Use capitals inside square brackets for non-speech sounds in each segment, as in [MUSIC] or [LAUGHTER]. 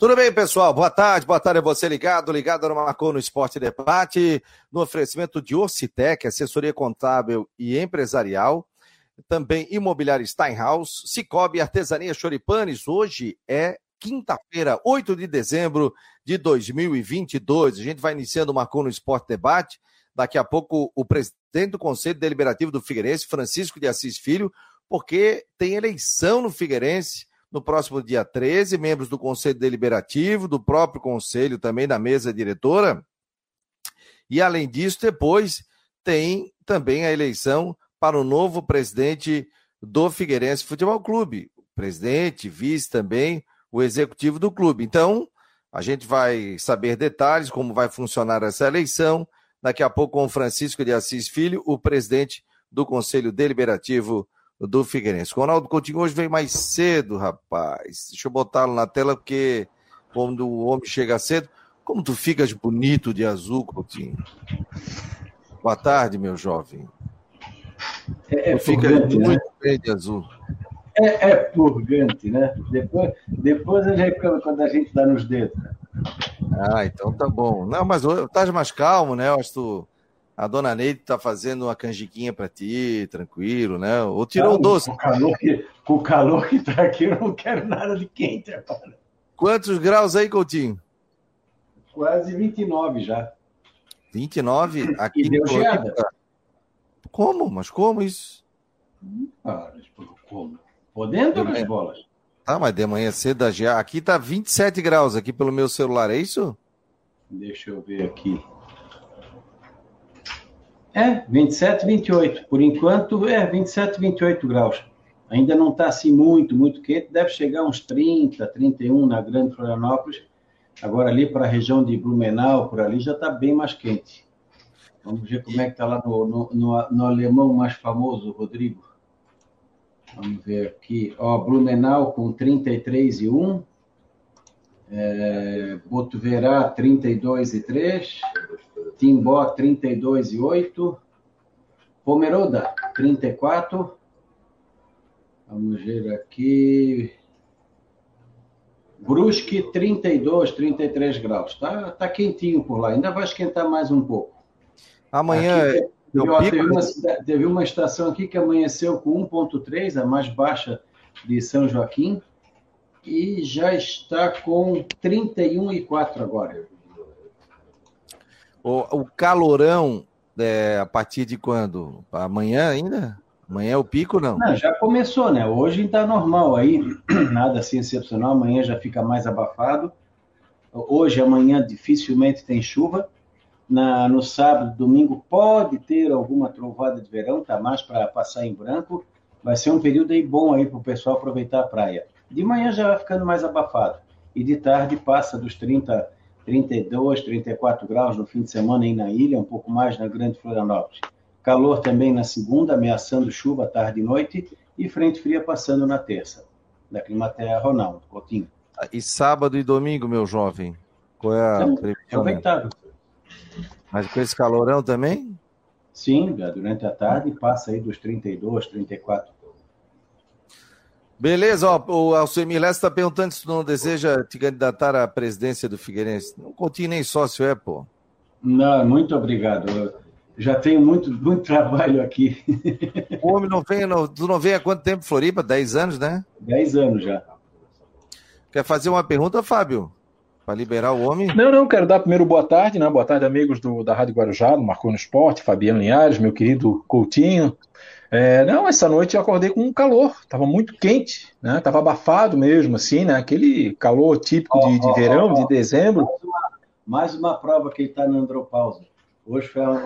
Tudo bem, pessoal? Boa tarde, boa tarde a você ligado, ligado no Marcou no Esporte Debate, no oferecimento de Orcitec, assessoria contábil e empresarial, também imobiliário Steinhaus, Cicobi Artesania Choripanes, hoje é quinta-feira, 8 de dezembro de 2022, a gente vai iniciando o Marcou no Esporte Debate, daqui a pouco o presidente do Conselho Deliberativo do Figueirense, Francisco de Assis Filho, porque tem eleição no Figueirense, no próximo dia 13, membros do Conselho Deliberativo, do próprio Conselho, também da mesa diretora. E, além disso, depois tem também a eleição para o novo presidente do Figueirense Futebol Clube. Presidente, vice também, o executivo do clube. Então, a gente vai saber detalhes, como vai funcionar essa eleição. Daqui a pouco com o Francisco de Assis Filho, o presidente do Conselho Deliberativo do Figueirense. Ronaldo Coutinho hoje veio mais cedo, rapaz. Deixa eu botá-lo na tela, porque quando o homem chega cedo, como tu ficas bonito de azul, Coutinho. Boa tarde, meu jovem. É, é fica né? muito né? bem de azul. É, é, purgante, né? Depois, depois a gente, quando a gente dá nos dedos. Né? Ah, então tá bom. Não, mas estás mais calmo, né? Eu acho que tu a dona Neide tá fazendo uma canjiquinha para ti, tranquilo, né? Ou tirou o doce. Com o, calor que, com o calor que tá aqui, eu não quero nada de quente agora. Quantos graus aí, Coutinho? Quase 29 já. 29? Aqui e deu geada. Como? Mas como isso? Ah, como? Podendo as bolas? Tá, mas de manhã cedo a geada. Aqui tá 27 graus aqui pelo meu celular, é isso? Deixa eu ver aqui. É, 27, 28. Por enquanto, é 27, 28 graus. Ainda não está assim muito, muito quente. Deve chegar uns 30, 31 na Grande Florianópolis. Agora, ali para a região de Blumenau, por ali, já está bem mais quente. Vamos ver como é que está lá no, no, no, no, alemão mais famoso, Rodrigo. Vamos ver aqui. Ó, Blumenau com 33 e 1. É, Botuverá, 32 e 3. Timbó 32 e 8. Pomeroda 34. Vamos ver aqui. Brusque 32, 33 graus. Tá, tá quentinho por lá. Ainda vai esquentar mais um pouco. Amanhã. Aqui, ó, teve, uma, teve uma estação aqui que amanheceu com 1,3, a mais baixa de São Joaquim, e já está com 31,4 agora. O, o calorão é, a partir de quando? Amanhã ainda? Amanhã é o pico, não? Não, já começou, né? Hoje está normal aí, [CLEARS THROAT] nada assim excepcional. Amanhã já fica mais abafado. Hoje, amanhã, dificilmente tem chuva. Na, no sábado, domingo, pode ter alguma trovada de verão, tá mais para passar em branco. Vai ser um período aí bom aí para o pessoal aproveitar a praia. De manhã já vai ficando mais abafado. E de tarde passa dos 30 32, 34 graus no fim de semana aí na ilha, um pouco mais na Grande Florianópolis. Calor também na segunda, ameaçando chuva tarde e noite, e frente fria passando na terça. Da Climaterra, Ronaldo Coutinho. E sábado e domingo, meu jovem? Qual é a previsão? Aproveitável. Mas com esse calorão também? Sim, durante a tarde passa aí dos 32, 34 Beleza, ó, o Alcemir Lessa está perguntando se tu não deseja te candidatar à presidência do Figueirense. Não continue nem sócio é, pô. Não, muito obrigado. Eu já tenho muito, muito trabalho aqui. O homem não vem, não, tu não vem há quanto tempo, Floripa? Dez anos, né? Dez anos já. Quer fazer uma pergunta, Fábio? Para liberar o homem? Não, não, quero dar primeiro boa tarde, né? Boa tarde, amigos do, da Rádio Guarujá, do Marcou no Esporte, Fabiano Linhares, meu querido Coutinho, é, não, essa noite eu acordei com um calor, estava muito quente, né? Tava abafado mesmo, assim, né? Aquele calor típico de, de verão, de dezembro. Mais uma, mais uma prova que ele está na andropausa. Hoje foi a,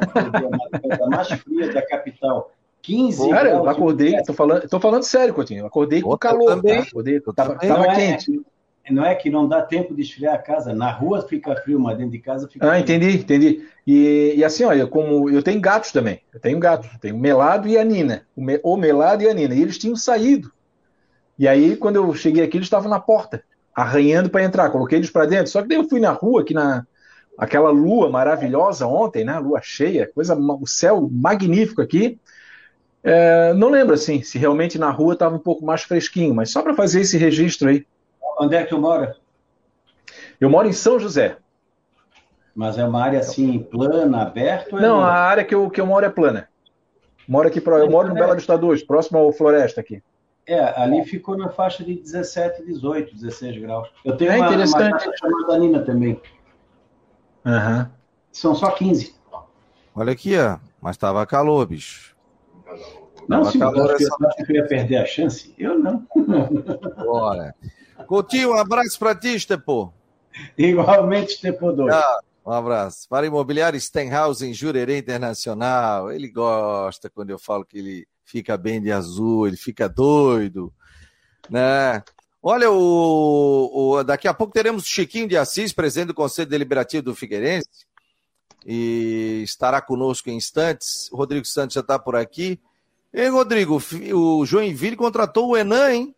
a mais fria da capital. 15 Cara, eu acordei, tô falando, tô falando sério, Coutinho. Eu acordei com calor, também. Tá? Acordei, tava, tava é, quente. Não é que não dá tempo de esfriar a casa. Na rua fica frio, mas dentro de casa fica. Ah, frio. entendi, entendi. E, e, assim, olha, como eu tenho gatos também. Eu tenho gatos. Tenho Melado e a Nina. O, me, o Melado e a Nina. E eles tinham saído. E aí, quando eu cheguei aqui, eles estavam na porta, arranhando para entrar. Coloquei eles para dentro. Só que daí eu fui na rua, aqui na. Aquela lua maravilhosa ontem, né? Lua cheia, coisa, o céu magnífico aqui. É, não lembro assim se realmente na rua estava um pouco mais fresquinho, mas só para fazer esse registro aí. Onde é que tu mora? Eu moro em São José. Mas é uma área assim, plana, aberta? Não, é a área que eu, que eu moro é plana. Moro aqui, eu moro no Bela Vista 2, próximo ao Floresta aqui. É, ali ficou na faixa de 17, 18, 16 graus. Eu tenho é uma, interessante. uma chamada Nina também. Uhum. São só 15. Olha aqui, ó. Mas tava calor, bicho. Não, se calor essa... eu, eu ia perder a chance. Eu não. Bora. Coutinho, um abraço para ti, Estepô. Igualmente, Estepô 2. Ah, um abraço. Para Imobiliário Stenhouse em Jurerê Internacional. Ele gosta quando eu falo que ele fica bem de azul, ele fica doido, né? Olha, o, o, daqui a pouco teremos o Chiquinho de Assis, presidente do Conselho Deliberativo do Figueirense, e estará conosco em instantes. O Rodrigo Santos já está por aqui. E Rodrigo, o Joinville contratou o Enan, hein?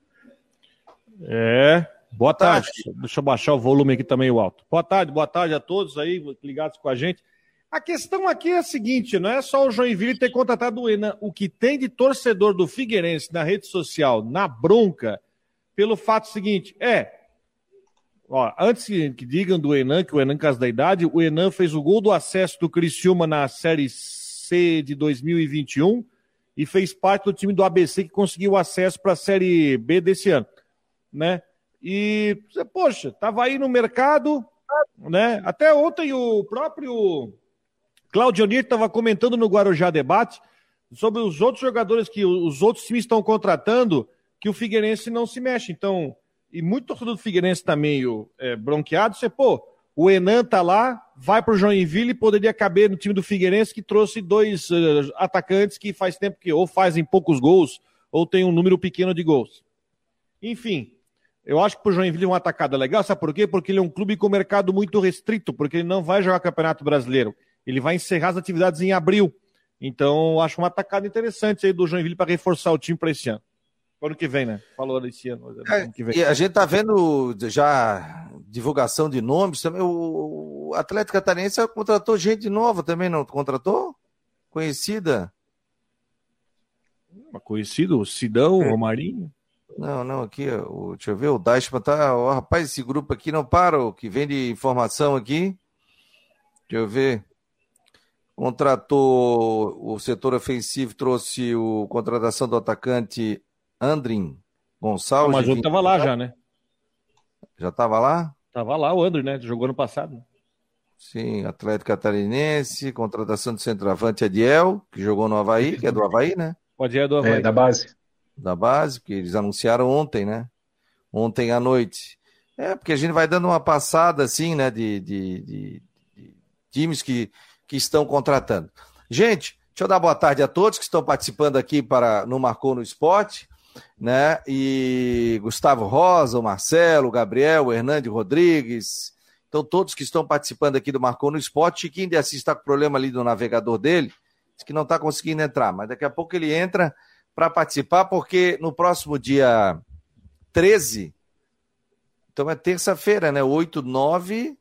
É, boa tarde. tarde. Deixa eu baixar o volume aqui também, o alto. Boa tarde, boa tarde a todos aí ligados com a gente. A questão aqui é a seguinte: não é só o Joinville ter contratado o Enan. O que tem de torcedor do Figueirense na rede social, na bronca, pelo fato seguinte: é. Ó, antes que, digam do Enan, que o Enan, caso da idade, o Enan fez o gol do acesso do Criciúma na Série C de 2021 e fez parte do time do ABC que conseguiu acesso para a Série B desse ano, né? E, poxa, tava aí no mercado, né? Até ontem o próprio Claudio Nir estava comentando no Guarujá Debate sobre os outros jogadores que os outros times estão contratando, que o Figueirense não se mexe. Então, e muito torcedor do Figueirense está meio é, bronqueado. Você, pô, o Enan tá lá, vai para o Joinville e poderia caber no time do Figueirense que trouxe dois uh, atacantes que faz tempo que ou fazem poucos gols ou tem um número pequeno de gols. Enfim, eu acho que para o Joinville é uma atacada legal, sabe por quê? Porque ele é um clube com mercado muito restrito, porque ele não vai jogar Campeonato Brasileiro. Ele vai encerrar as atividades em abril. Então, acho uma atacada interessante aí do Joinville para reforçar o time para esse ano. Ano que vem, né? Falou esse ano. ano que vem. E a gente tá vendo já divulgação de nomes também. O Atlético Catarinense contratou gente nova também, não contratou? Conhecida? Conhecido? O Sidão, é. Romarinho? Não, não, aqui, o, deixa eu ver, o Dashman tá. Oh, rapaz, esse grupo aqui não para, o que vem de informação aqui. Deixa eu ver. Contratou o setor ofensivo, trouxe o contratação do atacante Andrin Gonçalves. Mas o outro estava lá já, né? Já estava lá? Estava lá o Andrin, né? Jogou no passado. Sim, Atlético Catarinense, contratação do centroavante Adiel, que jogou no Havaí, que é do Havaí, né? O Adiel é do Havaí. É, da base. Da base, que eles anunciaram ontem, né? Ontem à noite. É, porque a gente vai dando uma passada, assim, né, de, de, de times que, que estão contratando. Gente, deixa eu dar boa tarde a todos que estão participando aqui para no Marcou no Esporte, né? E Gustavo Rosa, o Marcelo, o Gabriel, o Hernande Rodrigues. Então, todos que estão participando aqui do Marcou no Esporte. Chiquinho de Assis está com problema ali no navegador dele, que não está conseguindo entrar, mas daqui a pouco ele entra para participar, porque no próximo dia 13, então é terça-feira, né? 8, 9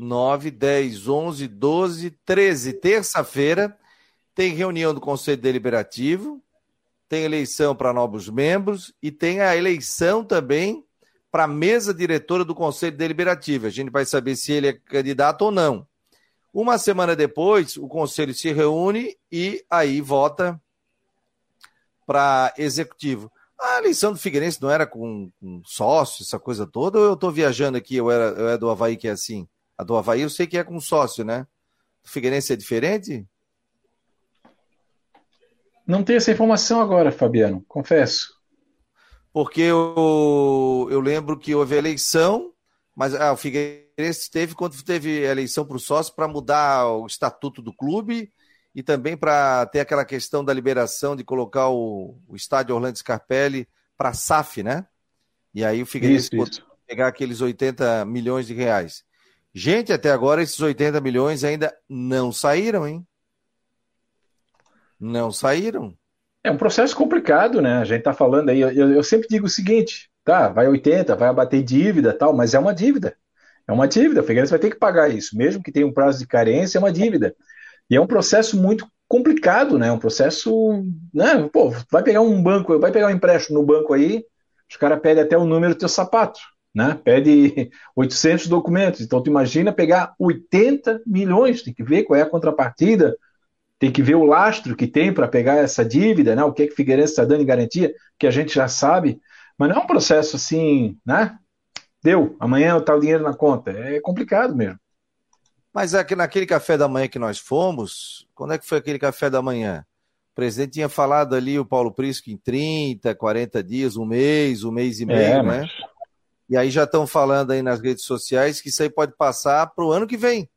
9, 10, 11, 12, 13. Terça-feira tem reunião do Conselho Deliberativo, tem eleição para novos membros e tem a eleição também para a mesa diretora do Conselho Deliberativo. A gente vai saber se ele é candidato ou não. Uma semana depois, o conselho se reúne e aí vota para executivo. A eleição do Figueirense não era com, com sócio, essa coisa toda, ou eu estou viajando aqui, eu era, eu é do Havaí que é assim? A do Havaí eu sei que é com sócio, né? O Figueirense é diferente? Não tenho essa informação agora, Fabiano, confesso. Porque eu, eu lembro que houve eleição, mas ah, o Figueirense teve quando teve eleição para o sócio para mudar o estatuto do clube e também para ter aquela questão da liberação de colocar o, o estádio Orlando Scarpelli para a SAF, né? E aí o Figueirense isso, isso. pegar aqueles 80 milhões de reais. Gente, até agora esses 80 milhões ainda não saíram, hein? Não saíram. É um processo complicado, né? A gente tá falando aí. Eu, eu, sempre digo o seguinte: tá, vai 80, vai abater dívida tal, mas é uma dívida. É uma dívida. O Figueirense vai ter que pagar isso, mesmo que tenha um prazo de carência, é uma dívida. E é um processo muito complicado, né? Um processo, né? Pô, vai pegar um banco, vai pegar um empréstimo no banco aí, os caras pedem até o número do teu sapato. né? Pede [LAUGHS] 800 documentos. Então, tu imagina pegar 80 milhões, tem que ver qual é a contrapartida, tem que ver o lastro que tem para pegar essa dívida, né? O que é que Figueirense está dando em garantia, que a gente já sabe, mas não é um processo assim, né? Deu, amanhã está o dinheiro na conta. É complicado mesmo. Mas é que naquele café da manhã que nós fomos, quando é que foi aquele café da manhã? O presidente tinha falado ali, o Paulo Prisco, em 30, 40 dias, um mês, um mês e meio, é, né? Mas... E aí já estão falando aí nas redes sociais que isso aí pode passar para o ano que vem.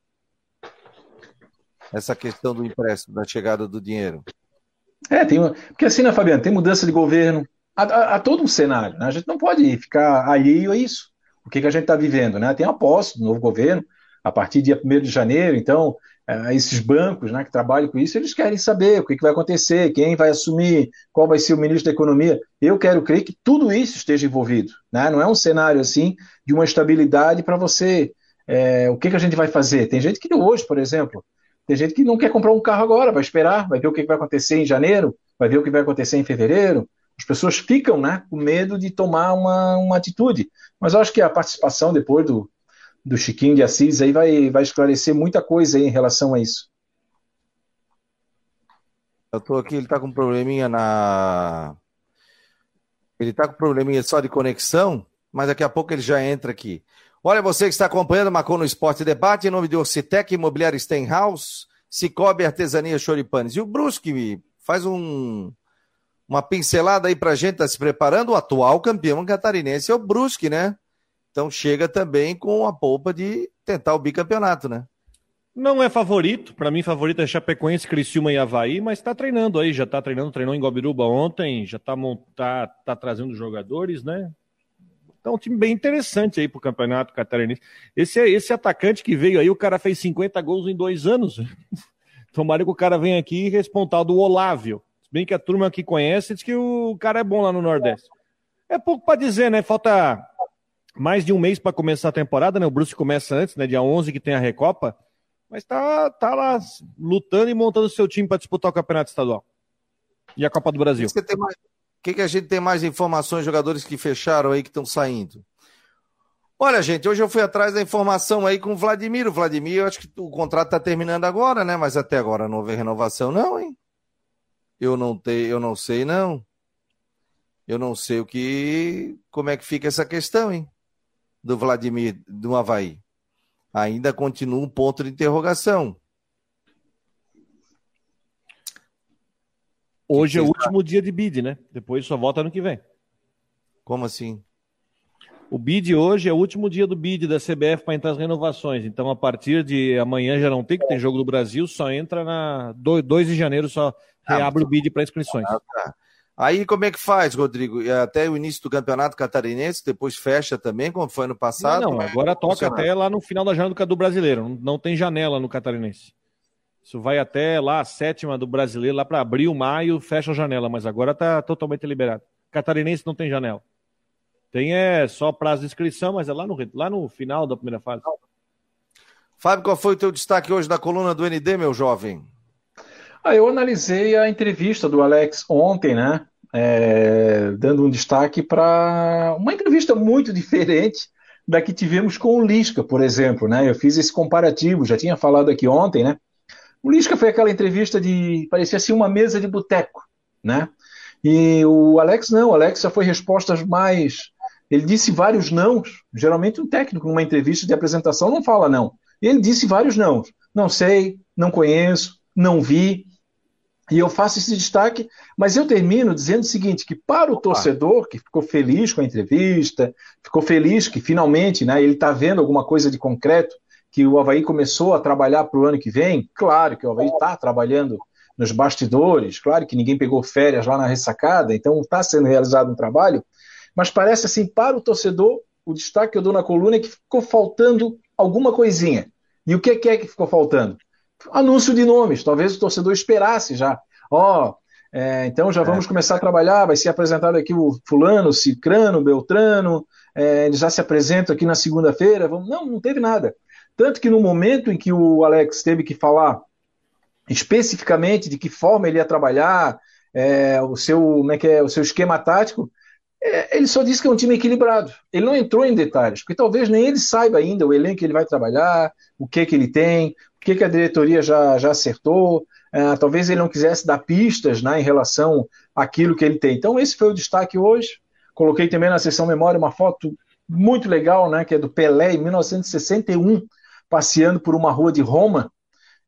Essa questão do empréstimo, da chegada do dinheiro. É, tem porque assim, né, Fabiano, tem mudança de governo, há, há, há todo um cenário, né? A gente não pode ficar alheio a isso. O que, que a gente está vivendo, né? Tem a posse do novo governo, a partir dia 1 de janeiro, então é, esses bancos né, que trabalham com isso, eles querem saber o que, vai acontecer, quem vai assumir, qual vai ser o ministro da Economia. Eu quero crer que tudo isso esteja envolvido. Né? Não é um cenário assim de uma estabilidade para você. É, o que, que a gente vai fazer? Tem gente que hoje, por exemplo, tem gente que não quer comprar um carro agora, vai esperar, vai ver o que vai acontecer em janeiro, vai ver o que vai acontecer em fevereiro. As pessoas ficam né, com medo de tomar uma, uma atitude. Mas eu acho que a participação depois do, do Chiquinho de Assis aí vai, vai esclarecer muita coisa aí em relação a isso. Eu tô aqui, ele tá com um probleminha na. Ele tá com um probleminha só de conexão, mas daqui a pouco ele já entra aqui. Olha, você que está acompanhando Macon no Esporte Debate, em nome de Orcitec, Imobiliário Stenhouse, Cicobi Artesania Choripanes. E o Brusque faz um, uma pincelada aí pra gente, tá se preparando. O atual campeão catarinense é o Brusque, né? Então chega também com a polpa de tentar o bicampeonato, né? Não é favorito, para mim favorito é Chapecoense, Criciúma e Havaí, mas está treinando aí, já está treinando, treinou em Gobiruba ontem, já está tá, tá trazendo jogadores, né? Então, um time bem interessante aí pro Campeonato Catarinense. Esse, esse atacante que veio aí, o cara fez 50 gols em dois anos. [LAUGHS] Tomara que o cara venha aqui e responda do Olávio. Se bem que a turma que conhece diz que o cara é bom lá no Nordeste. É pouco para dizer, né? Falta mais de um mês para começar a temporada, né? O Bruce começa antes, né? Dia 11 que tem a Recopa, mas tá, tá lá lutando e montando seu time para disputar o Campeonato Estadual e a Copa do Brasil. O que, que, que a gente tem mais informações, jogadores que fecharam aí, que estão saindo? Olha, gente, hoje eu fui atrás da informação aí com o Vladimir. O Vladimir, eu acho que o contrato está terminando agora, né? Mas até agora não houve renovação, não, hein? Eu não, te, eu não sei, não. Eu não sei o que. Como é que fica essa questão, hein? Do Vladimir do Havaí? Ainda continua um ponto de interrogação. Hoje é o último dia de bid, né? Depois só volta ano que vem. Como assim? O bid hoje é o último dia do bid da CBF para entrar as renovações. Então, a partir de amanhã já não tem, que tem jogo do Brasil, só entra na 2 de janeiro, só ah, reabre ah, o bid para inscrições. Ah, tá. Aí como é que faz, Rodrigo? Até o início do campeonato catarinense, depois fecha também, como foi no passado? Não, não agora toca até lá no final da janela do brasileiro. Não tem janela no catarinense. Isso vai até lá a sétima do brasileiro, lá para abril, maio, fecha a janela, mas agora está totalmente liberado. Catarinense não tem janela. Tem é só prazo de inscrição, mas é lá no, lá no final da primeira fase. Fábio, qual foi o teu destaque hoje da coluna do ND, meu jovem? Ah, eu analisei a entrevista do Alex ontem, né? É, dando um destaque para uma entrevista muito [LAUGHS] diferente da que tivemos com o Lisca, por exemplo, né? Eu fiz esse comparativo, já tinha falado aqui ontem, né? O Lisca foi aquela entrevista de parecia assim uma mesa de boteco, né? E o Alex não, o Alex já foi respostas mais ele disse vários nãos. Geralmente um técnico numa entrevista de apresentação não fala não. Ele disse vários nãos. Não sei, não conheço, não vi. E eu faço esse destaque, mas eu termino dizendo o seguinte: que para o torcedor que ficou feliz com a entrevista, ficou feliz que finalmente né, ele está vendo alguma coisa de concreto, que o Havaí começou a trabalhar para o ano que vem, claro que o Havaí está trabalhando nos bastidores, claro que ninguém pegou férias lá na ressacada, então está sendo realizado um trabalho, mas parece assim, para o torcedor, o destaque que eu dou na coluna é que ficou faltando alguma coisinha. E o que é que ficou faltando? Anúncio de nomes. Talvez o torcedor esperasse já. Ó, oh, é, então já vamos é. começar a trabalhar. Vai ser apresentado aqui o Fulano, Cicrano, Beltrano. É, ele já se apresenta aqui na segunda-feira. Não, não teve nada. Tanto que no momento em que o Alex teve que falar especificamente de que forma ele ia trabalhar, é, o seu, como é que é, o seu esquema tático, É, ele só disse que é um time equilibrado. Ele não entrou em detalhes, porque talvez nem ele saiba ainda o elenco que ele vai trabalhar, o que que ele tem, o que que a diretoria já, já acertou. É, talvez ele não quisesse dar pistas né, em relação àquilo que ele tem. Então, esse foi o destaque hoje. Coloquei também na sessão memória uma foto muito legal, né, que é do Pelé em 1961, passeando por uma rua de Roma.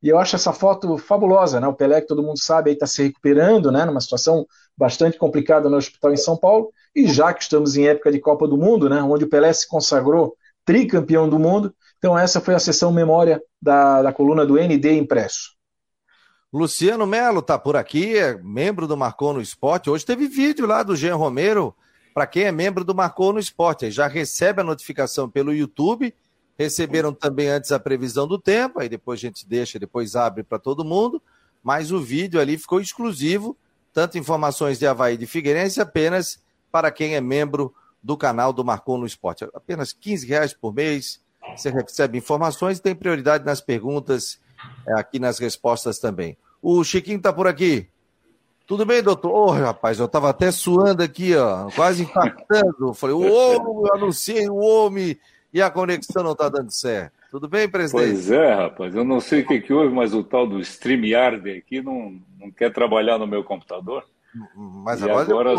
E eu acho essa foto fabulosa, né? O Pelé, que todo mundo sabe, está se recuperando, né? Numa situação bastante complicada no hospital em São Paulo. E já que estamos em época de Copa do Mundo, né? Onde o Pelé se consagrou tricampeão do mundo. Então, essa foi a sessão memória da, da coluna do ND impresso. Luciano Melo está por aqui, é membro do Marcou no Esporte. Hoje teve vídeo lá do Jean Romero para quem é membro do Marcou no Esporte. Já recebe a notificação pelo YouTube. Receberam também antes a previsão do tempo, aí depois a gente deixa, depois abre para todo mundo. Mas o vídeo ali ficou exclusivo, tanto informações de Havaí de Figueirense, apenas para quem é membro do canal do Marcou no Esporte. Apenas 15 reais por mês. Você recebe informações e tem prioridade nas perguntas, é, aqui nas respostas também. O Chiquinho está por aqui. Tudo bem, doutor? Ô, oh, rapaz, eu tava até suando aqui, ó, quase impactando. Falei, ô, anunciei o homem e a conexão não tá dando certo. Tudo bem, presidente? Pois é, rapaz. Eu não sei o que, que houve, mas o tal do StreamYard aqui não, não quer trabalhar no meu computador. Mas e agora, agora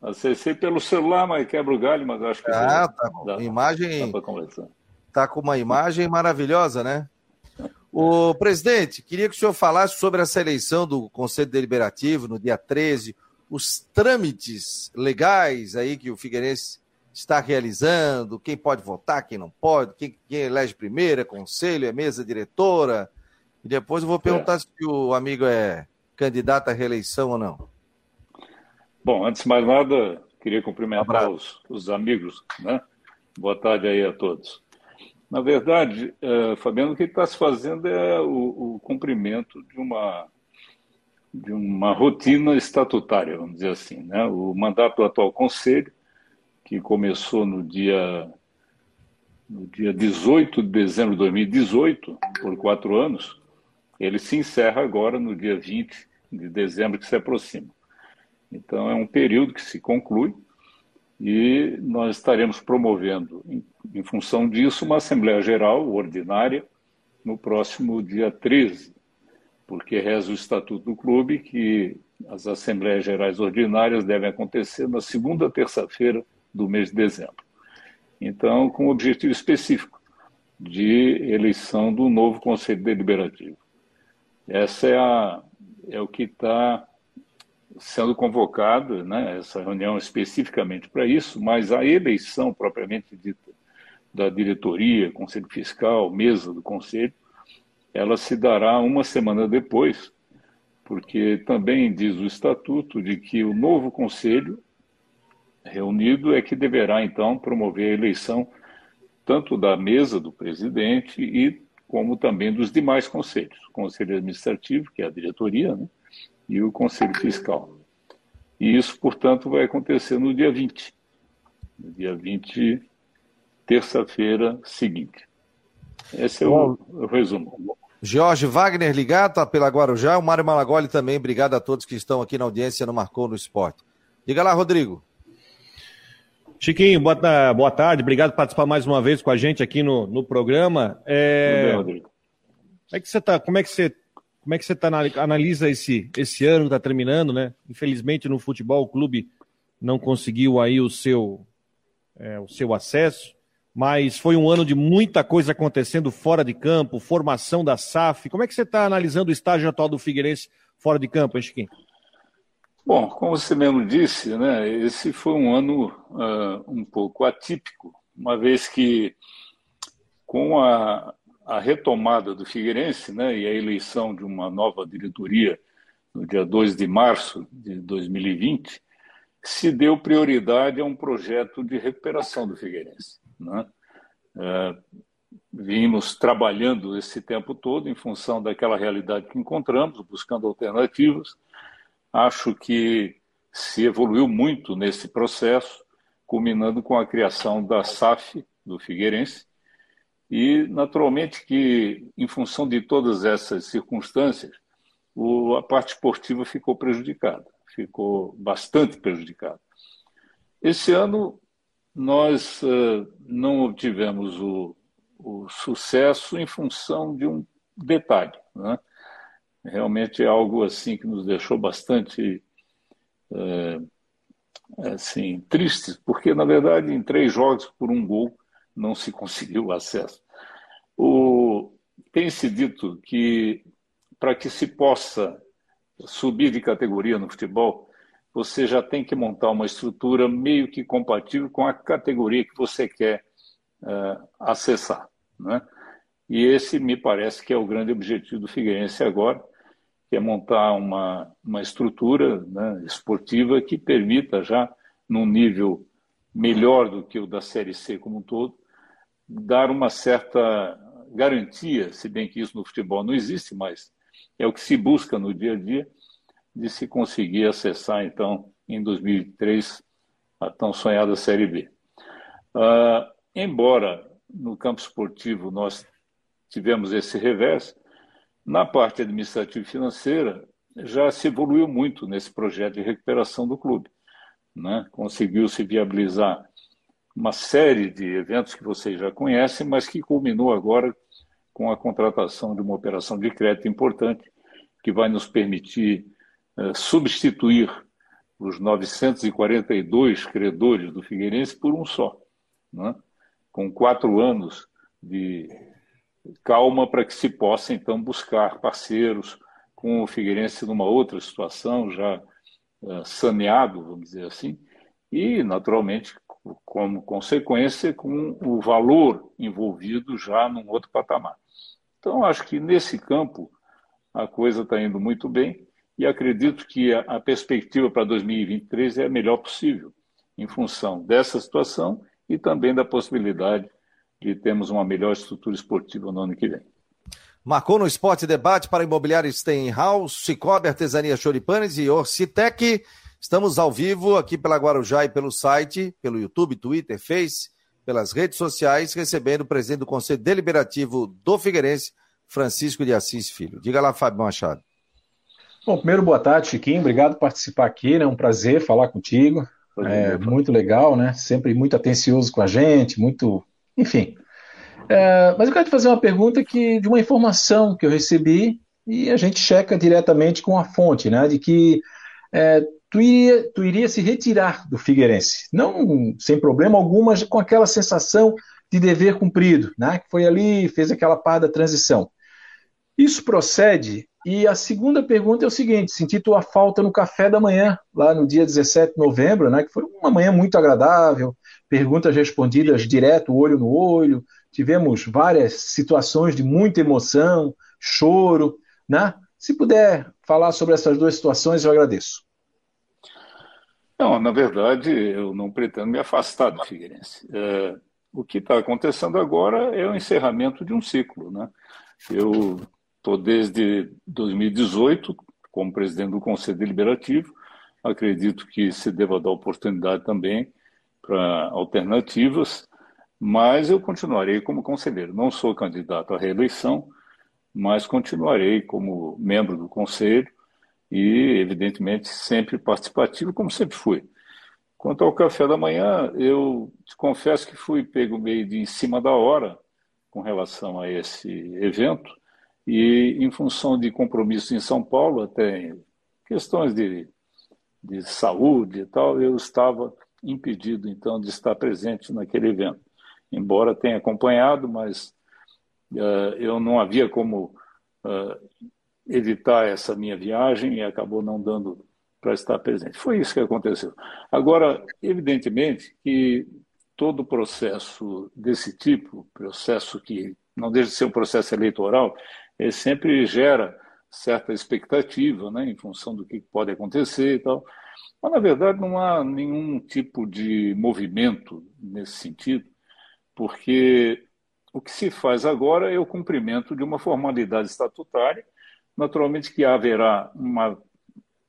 acessei pelo celular, mas quebra o galho, mas acho que. Ah, tá bom. Dá, imagem. Dá tá com uma imagem maravilhosa, né? O presidente, queria que o senhor falasse sobre essa eleição do Conselho Deliberativo no dia 13, os trâmites legais aí que o Figueirense está realizando, quem pode votar, quem não pode, quem, quem elege primeiro, é conselho, é mesa diretora. E depois eu vou perguntar é. se o amigo é candidato à reeleição ou não. Bom, antes de mais nada, queria cumprimentar os, os amigos, né? Boa tarde aí a todos. Na verdade, é, Fabiano, o que está se fazendo é o, o, cumprimento de uma, de uma rotina estatutária, vamos dizer assim. Né? O mandato do atual Conselho, que começou no dia, no dia 18 de dezembro de 2018, por quatro anos, ele se encerra agora no dia 20 de dezembro, que se aproxima. Então, é um período que se conclui e nós estaremos promovendo, em, em função disso, uma Assembleia Geral ordinária no próximo dia 13, porque reza o Estatuto do Clube que as Assembleias Gerais Ordinárias devem acontecer na segunda terça-feira do mês de dezembro. Então, com o objetivo específico de eleição do novo Conselho Deliberativo. Essa é, a, é o que está sendo convocado, né, essa reunião especificamente para isso, mas a eleição propriamente dita da diretoria, conselho fiscal, mesa do conselho, ela se dará uma semana depois, porque também diz o estatuto de que o novo conselho reunido é que deverá então promover a eleição tanto da mesa do presidente e como também dos demais conselhos, conselho administrativo, que é a diretoria, né? E o Conselho Fiscal. E isso, portanto, vai acontecer no dia 20, no dia 20, terça-feira seguinte. Esse é o, o, resumo. Jorge Wagner ligado, tá pela Guarujá. O Mário Malagoli também. Obrigado a todos que estão aqui na audiência no Marcou no Esporte. Diga lá, Rodrigo. Chiquinho, boa, boa tarde. Obrigado por participar mais uma vez com a gente aqui no, no programa. É... Bem, Rodrigo. Como é que você tá? Como é que você como é que você tá, analisa esse, esse ano que está terminando, né? Infelizmente no futebol o clube não conseguiu aí o seu, é, o seu acesso, mas foi um ano de muita coisa acontecendo fora de campo, formação da SAF. Como é que você está analisando o estágio atual do Figueirense fora de campo, hein, Chiquinho? Bom, como você mesmo disse, né, esse foi um ano uh, um pouco atípico, uma vez que com a, a retomada do Figueirense né, e a eleição de uma nova diretoria no dia 2 de março de 2020, se deu prioridade a um projeto de recuperação do Figueirense. Né? É, vimos trabalhando esse tempo todo em função daquela realidade que encontramos, buscando alternativas. Acho que se evoluiu muito nesse processo, culminando com a criação da SAF do Figueirense, e, naturalmente, que, em função de todas essas circunstâncias, o, a parte esportiva ficou prejudicada, ficou bastante prejudicada. Esse ano nós uh, não obtivemos o, o, sucesso em função de um detalhe. Né? Realmente é algo assim que nos deixou bastante uh, assim tristes, porque na verdade em três jogos por um gol não se conseguiu acesso. O, tem-se dito que para que se possa subir de categoria no futebol, você já tem que montar uma estrutura meio que compatível com a categoria que você quer uh, acessar. Né? E esse me parece que é o grande objetivo do Figueirense agora, que é montar uma, uma estrutura né, esportiva que permita já, num nível melhor do que o da Série C como um todo, dar uma certa garantia, se bem que isso no futebol não existe, mas é o que se busca no dia a dia, de se conseguir acessar, então, em 2003, a tão sonhada Série B. Uh, embora no campo esportivo nós tivemos esse revés, na parte administrativa e financeira já se evoluiu muito nesse projeto de recuperação do clube. Né? Conseguiu-se viabilizar uma série de eventos que vocês já conhecem, mas que culminou agora com a contratação de uma operação de crédito importante que vai nos permitir uh, substituir os 942 credores do Figueirense por um só, né? com quatro anos de calma para que se possa então buscar parceiros com o Figueirense numa outra situação já uh, saneado, vamos dizer assim, e naturalmente como consequência com o valor envolvido já num outro patamar. Então, acho que nesse campo a coisa está indo muito bem e acredito que a, perspectiva para 2023 é a melhor possível, em função dessa situação e também da possibilidade de termos uma melhor estrutura esportiva no ano que vem. Marcou no Esporte Debate para Imobiliário Steinhaus, Cicobi Artesania Choripanes e Orcitec. Estamos ao vivo aqui pela Guarujá e pelo site, pelo YouTube, Twitter, Face, pelas redes sociais, recebendo o presidente do Conselho Deliberativo do Figueirense, Francisco de Assis Filho. Diga lá, Fábio Machado. Bom, primeiro, boa tarde, Chiquinho. Obrigado por participar aqui, né? É um prazer falar contigo. É muito legal, né? Sempre muito atencioso com a gente, muito. Enfim. É, mas eu quero te fazer uma pergunta que, de uma informação que eu recebi e a gente checa diretamente com a fonte, né? De que é, tu iria, tu iria se retirar do Figueirense. Não sem problema algum, mas com aquela sensação de dever cumprido, né? Que foi ali, fez aquela parte da transição. Isso procede. E a segunda pergunta é o seguinte: senti tua falta no café da manhã, lá no dia 17 de novembro, né? Que foi uma manhã muito agradável, perguntas respondidas direto, olho no olho. Tivemos várias situações de muita emoção, choro, né? Se puder falar sobre essas duas situações, eu agradeço. Não, na verdade, eu não pretendo me afastar do Figueirense. É, o que está acontecendo agora é o encerramento de um ciclo. Né? Eu estou desde 2018 como presidente do Conselho Deliberativo, acredito que se deva dar oportunidade também para alternativas, mas eu continuarei como conselheiro. Não sou candidato à reeleição, mas continuarei como membro do Conselho e, evidentemente, sempre participativo, como sempre fui. Quanto ao café da manhã, eu te confesso que fui pego meio de em cima da hora com relação a esse evento e, em função de compromissos em São Paulo, até questões de, de saúde e tal, eu estava impedido, então, de estar presente naquele evento. Embora tenha acompanhado, mas uh, eu não havia como uh, evitar essa minha viagem e acabou não dando para estar presente. Foi isso que aconteceu. Agora, evidentemente que todo processo desse tipo, processo que não deixa de ser um processo eleitoral, ele sempre gera certa expectativa, né, em função do que pode acontecer e tal. Mas, na verdade, não há nenhum tipo de movimento nesse sentido, porque o que se faz agora é o cumprimento de uma formalidade estatutária Naturalmente que haverá uma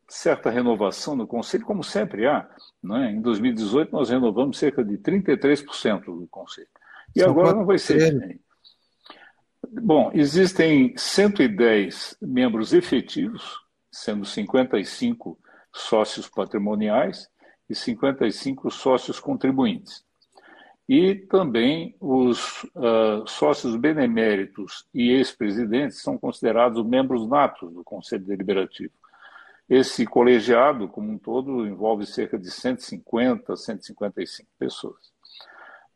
certa renovação no Conselho, como sempre há. Né? Em 2018, nós renovamos cerca de 33% do Conselho. E São agora não vai ser diferente. Bom, existem 110 membros efetivos, sendo 55 sócios patrimoniais, e 55 sócios contribuintes. E também os uh, sócios beneméritos e ex-presidentes são considerados membros natos do Conselho Deliberativo. Esse colegiado, como um todo, envolve cerca de 150, 155 pessoas.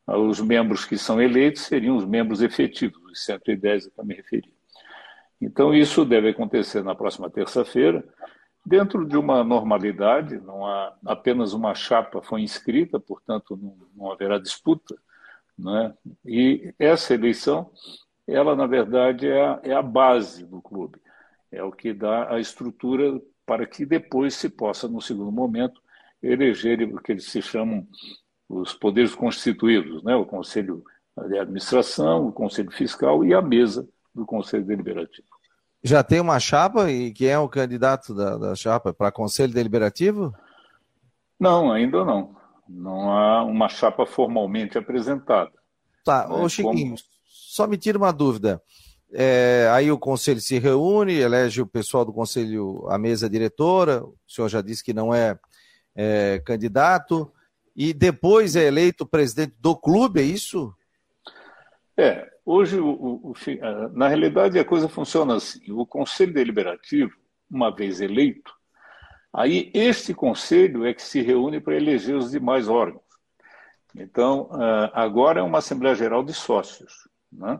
Uh, os membros que são eleitos seriam os membros efetivos, os 110 a que eu me referi. Então, isso deve acontecer na próxima terça-feira, dentro de uma normalidade, não há apenas uma chapa foi inscrita, portanto não, não haverá disputa, né? E essa eleição, ela na verdade é a, é a base do clube, é o que dá a estrutura para que depois se possa, no segundo momento, eleger o que eles se chamam os poderes constituídos, né? O conselho de administração, o conselho fiscal e a mesa do conselho deliberativo. Já tem uma chapa e quem é o candidato da, da chapa para Conselho Deliberativo? Não, ainda não. Não há uma chapa formalmente apresentada. Tá, né? ô Chiquinho, Como... só me tira uma dúvida. É, aí o conselho se reúne, elege o pessoal do conselho, a mesa diretora, o senhor já disse que não é, é candidato, e depois é eleito o presidente do clube, é isso? É, Hoje, o, o, na realidade, a coisa funciona assim: o Conselho Deliberativo, uma vez eleito, aí este Conselho é que se reúne para eleger os demais órgãos. Então, agora é uma Assembleia Geral de Sócios, né,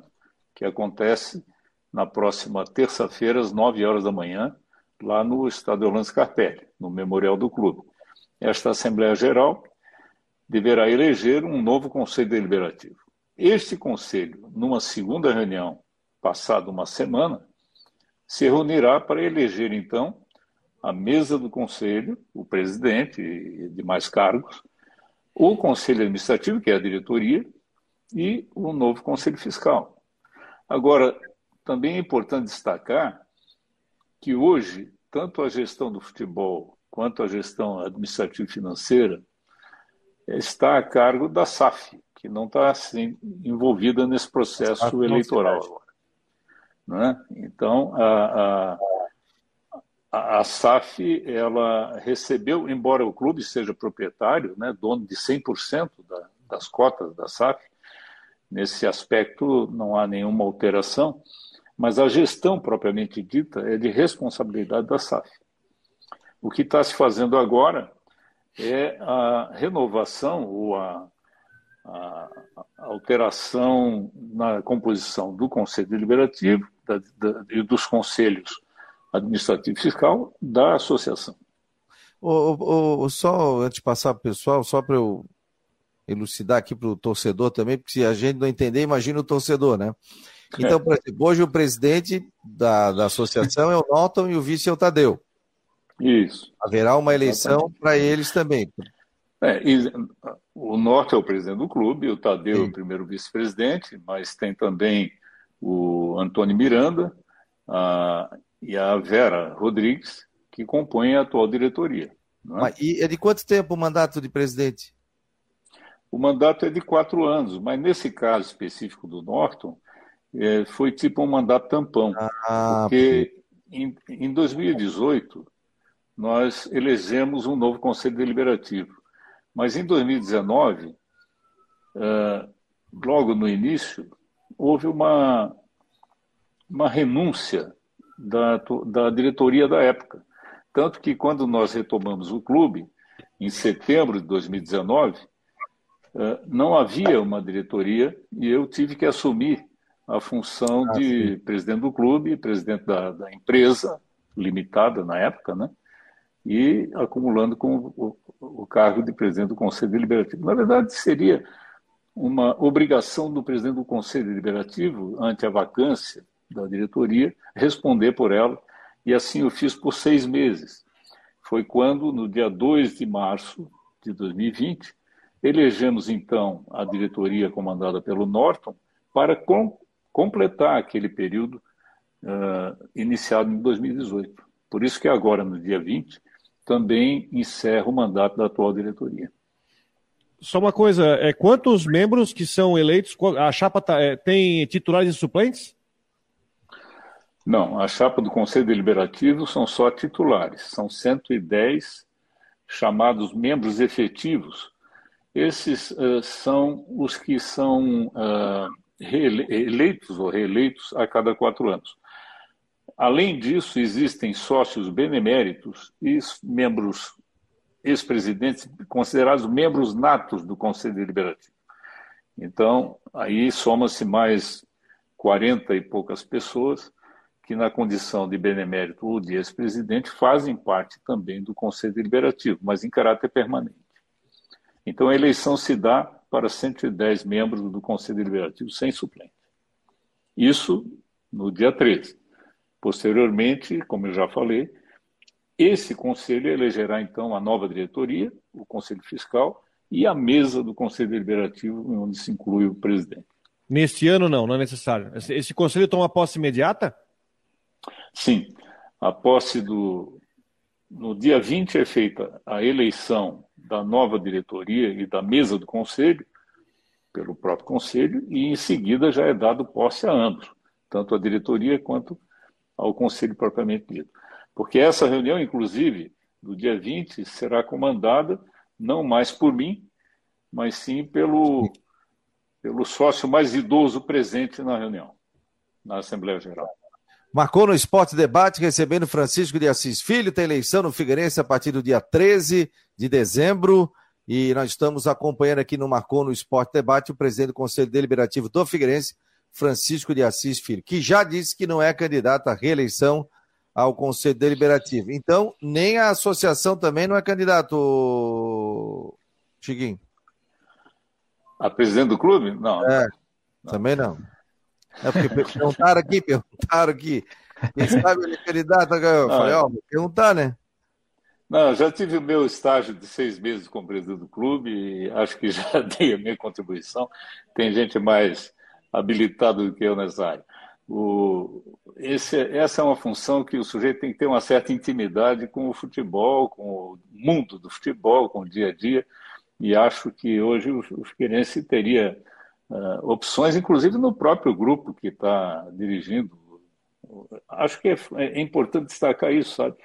que acontece na próxima terça-feira, às 9 horas da manhã, lá no Estádio Orlando Scarpelli, no Memorial do Clube. Esta Assembleia Geral deverá eleger um novo Conselho Deliberativo. Este conselho, numa segunda reunião, passada uma semana, se reunirá para eleger, então, a mesa do conselho, o presidente e demais cargos, o conselho administrativo, que é a diretoria, e o novo conselho fiscal. Agora, também é importante destacar que hoje, tanto a gestão do futebol quanto a gestão administrativa financeira está a cargo da SAF, que não está assim, envolvida nesse processo eleitoral agora. Né? Então, a, a, a, SAF ela recebeu, embora o clube seja proprietário, né, dono de 100% da, das cotas da SAF, nesse aspecto não há nenhuma alteração, mas a gestão propriamente dita é de responsabilidade da SAF. O que está se fazendo agora é a renovação ou a a, alteração na composição do Conselho Deliberativo da, da, e dos conselhos administrativo e fiscal da associação. O, o, só antes de passar para o pessoal, só para eu elucidar aqui para o torcedor também, porque se a gente não entender, imagina o torcedor, né? Então, por exemplo, hoje o presidente da, da associação é o Norton e o vice é o Tadeu. Isso. Haverá uma eleição para eles também. É, e, o Norte é o presidente do clube, o Tadeu é o primeiro vice-presidente, mas tem também o Antônio Miranda a, e a Vera Rodrigues, que compõem a atual diretoria. É? Mas, e é de quanto tempo o mandato de presidente? O mandato é de quatro anos, mas nesse caso específico do Norton, é, foi tipo um mandato tampão. Ah, porque em, em 2018, nós elegemos um novo Conselho Deliberativo. Mas em 2019, uh, logo no início, houve uma, uma renúncia da, da diretoria da época. Tanto que quando nós retomamos o clube, em setembro de 2019, uh, não havia uma diretoria e eu tive que assumir a função ah, de sim. presidente do clube, presidente da, da empresa limitada na época, né? e acumulando com o, cargo de presidente do Conselho Deliberativo. Na verdade, seria uma obrigação do presidente do Conselho Deliberativo, ante a vacância da diretoria, responder por ela, e assim eu fiz por seis meses. Foi quando, no dia 2 de março de 2020, elegemos então a diretoria comandada pelo Norton para com, completar aquele período uh, iniciado em 2018. Por isso que agora, no dia 20, também encerra o mandato da atual diretoria. Só uma coisa, é, quantos membros que são eleitos? A chapa tá, é, tem titulares e suplentes? Não, a chapa do Conselho Deliberativo são só titulares, são 110 chamados membros efetivos. Esses uh, são os que são uh, eleitos ou reeleitos a cada quatro anos. Além disso, existem sócios beneméritos e membros ex-presidentes considerados membros natos do Conselho Deliberativo. Então, aí soma-se mais 40 e poucas pessoas que, na condição de benemérito ou de ex-presidente, fazem parte também do Conselho Deliberativo, mas em caráter permanente. Então, a eleição se dá para 110 membros do Conselho Deliberativo sem suplente. Isso no dia 13. Posteriormente, como eu já falei, esse conselho elegerá então a nova diretoria, o Conselho Fiscal e a mesa do Conselho Deliberativo, onde se inclui o presidente. Neste ano, não, não é necessário. Esse conselho toma posse imediata? Sim. A posse do. No dia 20 é feita a eleição da nova diretoria e da mesa do conselho, pelo próprio conselho, e em seguida já é dado posse a ambos, tanto a diretoria quanto ao conselho propriamente dito. Porque essa reunião, inclusive, do dia 20, será comandada não mais por mim, mas sim pelo, pelo sócio mais idoso presente na reunião, na Assembleia Geral. Marcou no Esporte Debate, recebendo Francisco de Assis Filho. Tem eleição no Figueirense a partir do dia 13 de dezembro. E nós estamos acompanhando aqui no Marcou no Esporte Debate o presidente do Conselho Deliberativo do Figueirense, Francisco de Assis Filho, que já disse que não é candidato à reeleição ao Conselho Deliberativo. Então, nem a associação também não é candidato, Chiquinho. A presidente do clube? Não. É, não. também não. É porque perguntaram aqui, perguntaram aqui. Quem sabe ele é candidato? Eu falei, ó, vou perguntar, né? Não, já tive o meu estágio de seis meses como presidente do clube e acho que já [LAUGHS] dei a minha contribuição. Tem gente mais habilitada do que eu nessa área. O, esse, essa é uma função que o sujeito tem que ter uma certa intimidade com o futebol, com o mundo do futebol, com o dia a dia, e acho que hoje o, o Figueirense teria uh, opções, inclusive no próprio grupo que está dirigindo. Acho que é, é, importante destacar isso, sabe?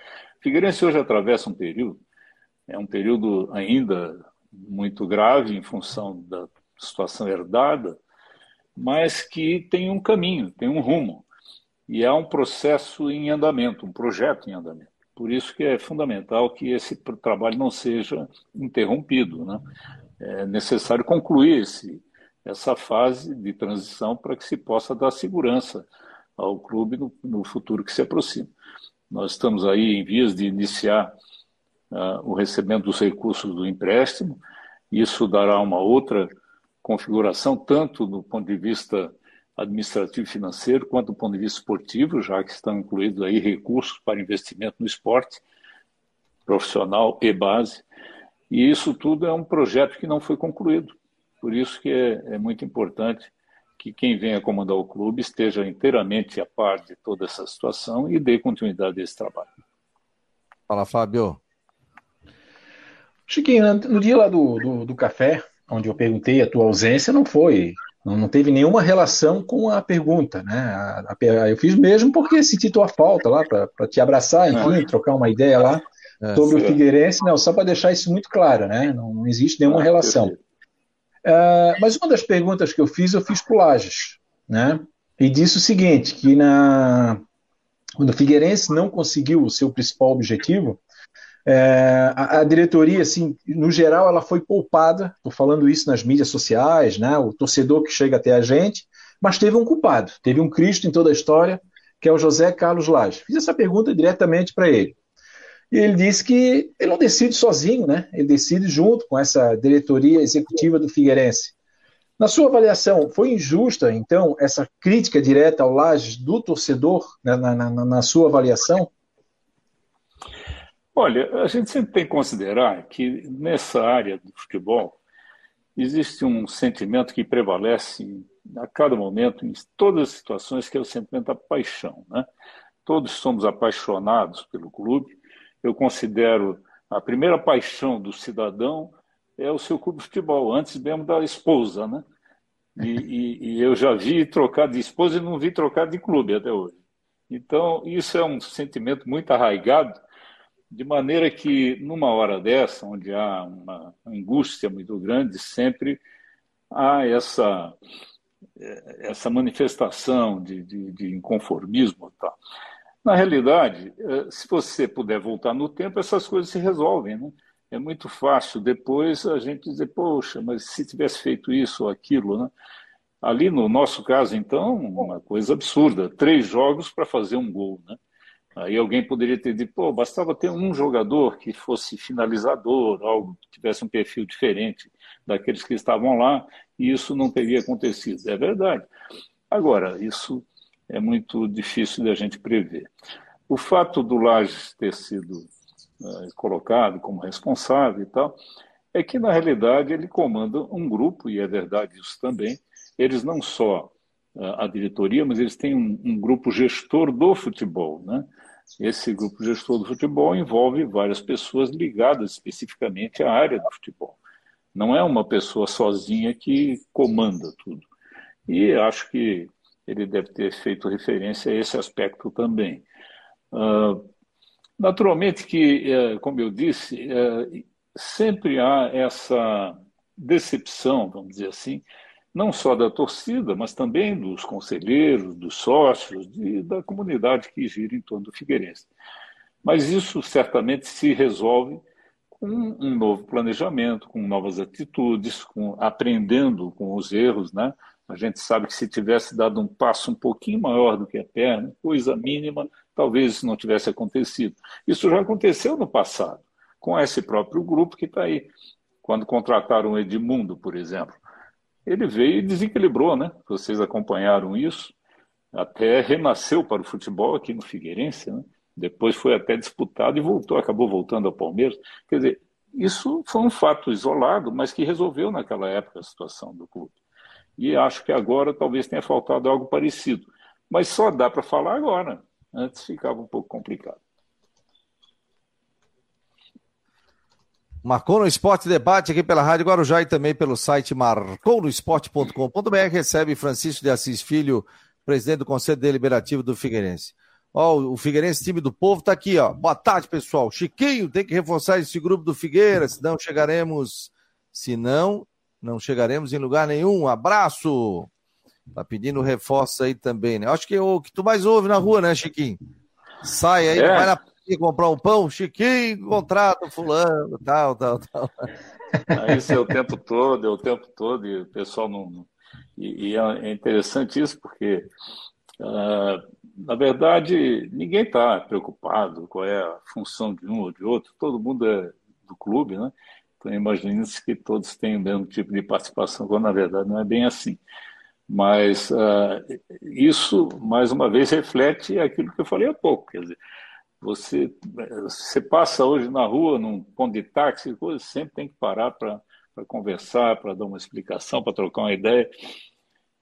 Figueirense hoje atravessa um período, é um período ainda muito grave em função da situação herdada, mas que tem um caminho, tem um rumo. E é um processo em andamento, um projeto em andamento. Por isso que é fundamental que esse trabalho não seja interrompido. Né? É necessário concluir esse, essa fase de transição para que se possa dar segurança ao clube no, no futuro que se aproxima. Nós estamos aí em vias de iniciar uh, o recebimento dos recursos do empréstimo. Isso dará uma outra configuração, tanto do ponto de vista administrativo e financeiro, quanto do ponto de vista esportivo, já que estão incluídos aí recursos para investimento no esporte, profissional e base. E isso tudo é um projeto que não foi concluído. Por isso que é, é muito importante que quem venha comandar o clube esteja inteiramente a par de toda essa situação e dê continuidade a esse trabalho. Fala, Fábio. Chiquinho, no dia lá do, do, do café, onde eu perguntei a tua ausência, não foi, não, não teve nenhuma relação com a pergunta, né? A, a, eu fiz mesmo porque senti tua falta lá para te abraçar, enfim, é. trocar uma ideia lá é, sobre sim. o Figueirense, não, só para deixar isso muito claro, né? Não, não existe nenhuma ah, relação. Uh, mas uma das perguntas que eu fiz, eu fiz Lages, né? E disse o seguinte, que na quando o Figueirense não conseguiu o seu principal objetivo, é, a, a, diretoria, assim, no geral, ela foi poupada, estou falando isso nas mídias sociais, né, o torcedor que chega até a gente, mas teve um culpado, teve um Cristo em toda a história, que é o José Carlos Lage. Fiz essa pergunta diretamente para ele. E ele disse que ele não decide sozinho, né? Ele decide junto com essa diretoria executiva do Figueirense. Na sua avaliação, foi injusta, então, essa crítica direta ao Lages do torcedor, né, na, na, na sua avaliação? Olha, a gente sempre tem que considerar que nessa área do futebol existe um sentimento que prevalece a cada momento, em todas as situações, que é o sentimento da paixão. Né? Todos somos apaixonados pelo clube. Eu considero a primeira paixão do cidadão é o seu clube de futebol, antes mesmo da esposa, né? E, e, e eu já vi trocar de esposa e não vi trocar de clube até hoje. Então, isso é um sentimento muito arraigado De maneira que, numa hora dessa, onde há uma angústia muito grande, sempre há essa, essa manifestação de, de, de inconformismo. Tal. Na realidade, eh, se você puder voltar no tempo, essas coisas se resolvem. Né? É muito fácil depois a gente dizer, poxa, mas se tivesse feito isso ou aquilo. Né? Ali no nosso caso, então, uma coisa absurda: três jogos para fazer um gol. Né? Aí alguém poderia ter dito, pô, bastava ter um jogador que fosse finalizador, algo que tivesse um perfil diferente daqueles que estavam lá, e isso não teria acontecido. É verdade. Agora, isso é muito difícil de a gente prever. O fato do Lages ter sido uh, colocado como responsável e tal, é que, na realidade, ele comanda um grupo, e é verdade isso também, eles não só uh, a diretoria, mas eles têm um, um grupo gestor do futebol, né? Esse grupo gestor do futebol envolve várias pessoas ligadas especificamente à área do futebol. Não é uma pessoa sozinha que comanda tudo. E acho que ele deve ter feito referência a esse aspecto também. Uh, naturalmente que, eh, como eu disse, eh, sempre há essa decepção, vamos dizer assim, não só da torcida, mas também dos conselheiros, dos sócios, de, da comunidade que gira em torno do Figueirense. Mas isso certamente se resolve com um novo planejamento, com novas atitudes, com aprendendo com os erros, né? A gente sabe que se tivesse dado um passo um pouquinho maior do que a perna, coisa mínima, talvez isso não tivesse acontecido. Isso já aconteceu no passado, com esse próprio grupo que está aí. Quando contrataram o Edmundo, por exemplo, ele veio e desequilibrou, né? Vocês acompanharam isso. Até renasceu para o futebol aqui no Figueirense, né? Depois foi até disputado e voltou, acabou voltando ao Palmeiras. Quer dizer, isso foi um fato isolado, mas que resolveu naquela época a situação do clube. E acho que agora talvez tenha faltado algo parecido. Mas só dá para falar agora. Antes ficava um pouco complicado. Marcou no Esporte Debate aqui pela Rádio Guarujá e também pelo site marconosport.com.br. Recebe Francisco de Assis Filho, presidente do Conselho Deliberativo do Figueirense. Ó, o Figueirense, time do povo, tá aqui, ó. Boa tarde, pessoal. Chiquinho tem que reforçar esse grupo do Figueira, senão chegaremos. Se não, não chegaremos em lugar nenhum. Abraço. Tá pedindo reforço aí também, né? Acho que é o que tu mais ouve na rua, né, Chiquinho? Sai aí, é. vai na comprar um pão, Chiquinho, contrato fulano, tal, tal, tal. Ah, isso é o tempo todo, é o tempo todo, e o pessoal não. E, e é interessante isso, porque, uh, na verdade, ninguém está preocupado qual é a função de um ou de outro, todo mundo é do clube, né? Então, imagine-se que todos têm o mesmo tipo de participação, quando na verdade não é bem assim. Mas uh, isso, mais uma vez, reflete aquilo que eu falei há pouco. Quer dizer, você, você passa hoje na rua, num ponto de táxi, coisa, sempre tem que parar para conversar, para dar uma explicação, para trocar uma ideia.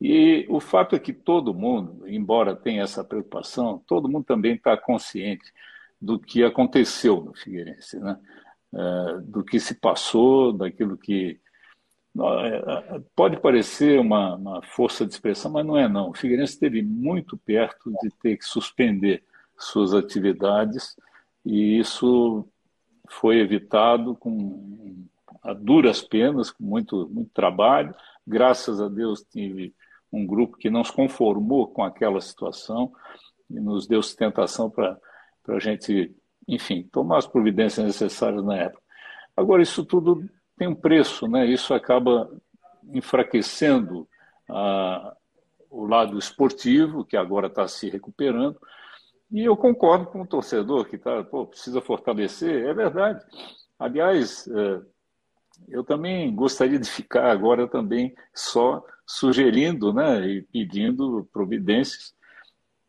E o fato é que todo mundo, embora tenha essa preocupação, todo mundo também está consciente do que aconteceu no Figueirense, né? É, do que se passou, daquilo que. É, pode parecer uma, uma força de expressão, mas não é, não. O Figueirense esteve muito perto de ter que suspender suas atividades e isso foi evitado com a duras penas, com muito, muito trabalho. Graças a Deus tive um grupo que não se conformou com aquela situação e nos deu sustentação para a gente, enfim, tomar as providências necessárias na época. Agora, isso tudo tem um preço, né? isso acaba enfraquecendo a, o lado esportivo, que agora está se recuperando, e eu concordo com o torcedor que tá, pô, precisa fortalecer, é verdade. Aliás, é, eu também gostaria de ficar agora também só sugerindo né, e pedindo providências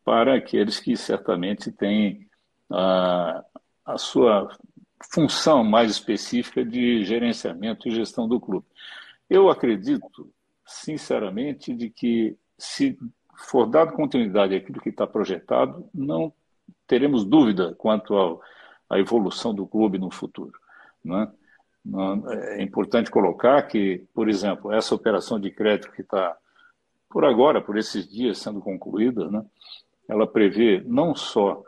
para aqueles que certamente têm a, a sua função mais específica de gerenciamento e gestão do clube. Eu acredito, sinceramente, de que se for dado continuidade àquilo que está projetado, não teremos dúvida quanto à evolução do clube no futuro. Né? É importante colocar que, por exemplo, essa operação de crédito que está, por agora, por esses dias, sendo concluída, né? ela prevê não só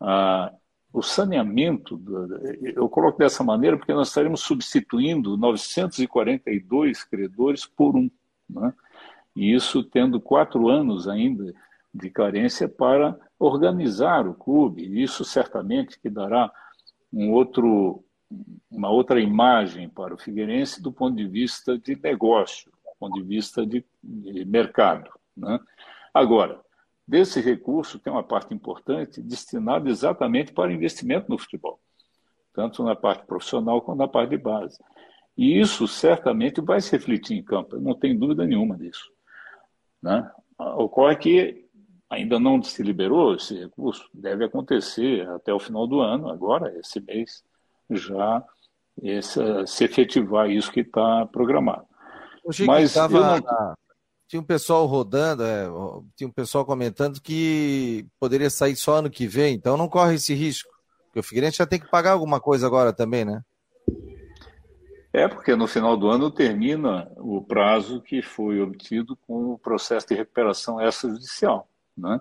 a o saneamento, eu coloco dessa maneira porque nós estaremos substituindo 942 credores por um. Né? E isso tendo quatro anos ainda de carência para organizar o clube. Isso certamente que dará um outro, uma outra imagem para o Figueirense do ponto de vista de negócio, do ponto de vista de, de mercado. Né? Agora, desse recurso tem uma parte importante destinada exatamente para investimento no futebol, tanto na parte profissional quanto na parte de base. E isso certamente vai se refletir em campo, não tem dúvida nenhuma disso. Né? Ocorre que ainda não se liberou esse recurso, deve acontecer até o final do ano, agora, esse mês, já esse, se efetivar isso que está programado. Mas tava, não... tinha um pessoal rodando, é, tinha um pessoal comentando que poderia sair só ano que vem, então não corre esse risco. Porque o Figueirense já tem que pagar alguma coisa agora também, né? É, porque no final do ano termina o prazo que foi obtido com o processo de recuperação extrajudicial. Né?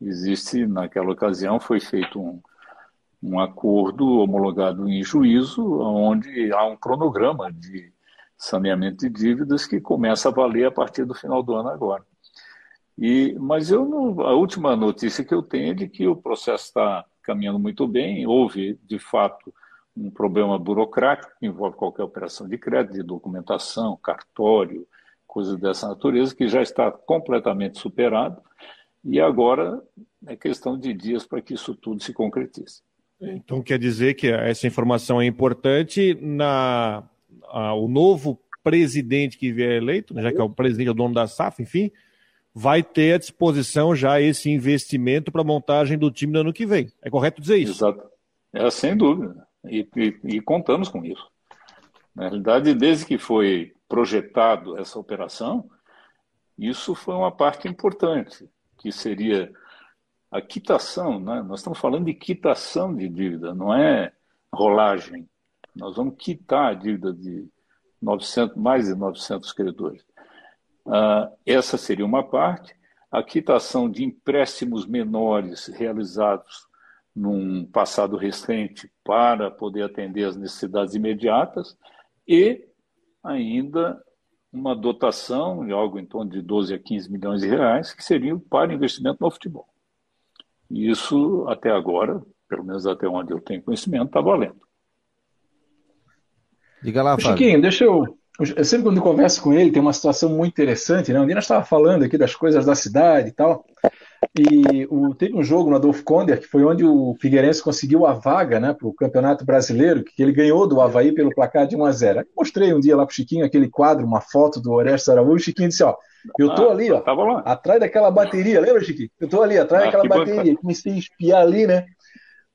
Existe, naquela ocasião, foi feito um, um acordo homologado em juízo, onde há um cronograma de saneamento de dívidas que começa a valer a partir do final do ano agora. E, mas eu não, a última notícia que eu tenho é de que o processo está caminhando muito bem, houve, de fato, um problema burocrático que envolve qualquer operação de crédito, de documentação, cartório, coisas dessa natureza, que já está completamente superado. E agora é questão de dias para que isso tudo se concretize. Então quer dizer que essa informação é importante na a, o novo presidente que vier eleito, né, já que é o presidente é o dono da SAF, enfim, vai ter à disposição já esse investimento para a montagem do time no ano que vem. É correto dizer isso? Exato. É sem dúvida. E, e, e contamos com isso. Na realidade, desde que foi projetado essa operação, isso foi uma parte importante, que seria a quitação. Né? Nós estamos falando de quitação de dívida, não é rolagem. Nós vamos quitar a dívida de 900, mais de 900 credores. Uh, essa seria uma parte. A quitação de empréstimos menores realizados num passado recente para poder atender as necessidades imediatas e ainda uma dotação de algo em torno de 12 a 15 milhões de reais que seriam para investimento no futebol. E isso até agora, pelo menos até onde eu tenho conhecimento, está valendo. Diga lá, Fábio. Chiquinho, deixa eu. Eu sempre quando eu converso com ele, tem uma situação muito interessante, né? Onde nós estava falando aqui das coisas da cidade e tal. E o, teve um jogo no Adolfo Konder, que foi onde o Figueirense conseguiu a vaga né, para o Campeonato Brasileiro, que ele ganhou do Havaí pelo placar de 1 a 0 Mostrei um dia lá para o Chiquinho aquele quadro, uma foto do Orestes Araújo, o Chiquinho disse, ó, eu tô ah, ali, ó, atrás daquela bateria, lembra, Chiquinho? Eu tô ali, atrás daquela bateria, comecei a espiar ali, né?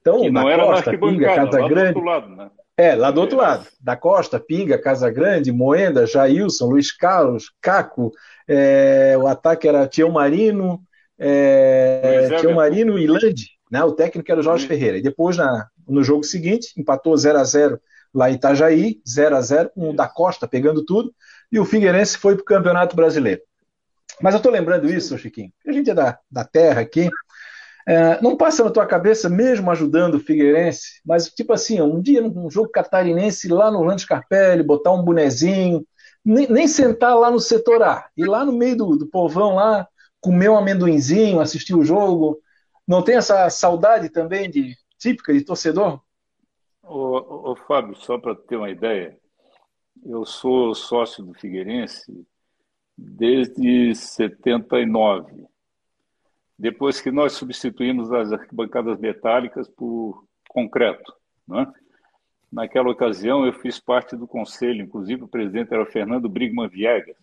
Então, que na Costa, Pinga, Casa Grande... Lado, né? É, lá do outro lado. Da Costa, Pinga, Casa Grande, Moenda, Jailson, Luiz Carlos, Caco, é, o ataque era Tião Marino, é, tinha o Marino e Lande, né? o técnico era o Jorge Ferreira. E depois, na, no jogo seguinte, empatou 0 a 0 lá em Itajaí, 0 a 0 com o da Costa pegando tudo, e o Figueirense foi para o Campeonato Brasileiro. Mas eu estou lembrando isso, Chiquinho, a gente é da, da terra aqui, é, não passa na tua cabeça, mesmo ajudando o Figueirense, mas tipo assim, um dia num jogo catarinense lá no Lante Carpelli, botar um bonezinho, nem, nem, sentar lá no setor A, ir lá no meio do, do povão lá, comer um amendoinzinho, assistir o jogo? Não tem essa saudade também de típica de torcedor? Ô, ô Fábio, só para ter uma ideia, eu sou sócio do Figueirense desde 79. Depois que nós substituímos as arquibancadas metálicas por concreto. Né? Naquela ocasião, eu fiz parte do conselho, inclusive o presidente era o Fernando Brigman Viegas.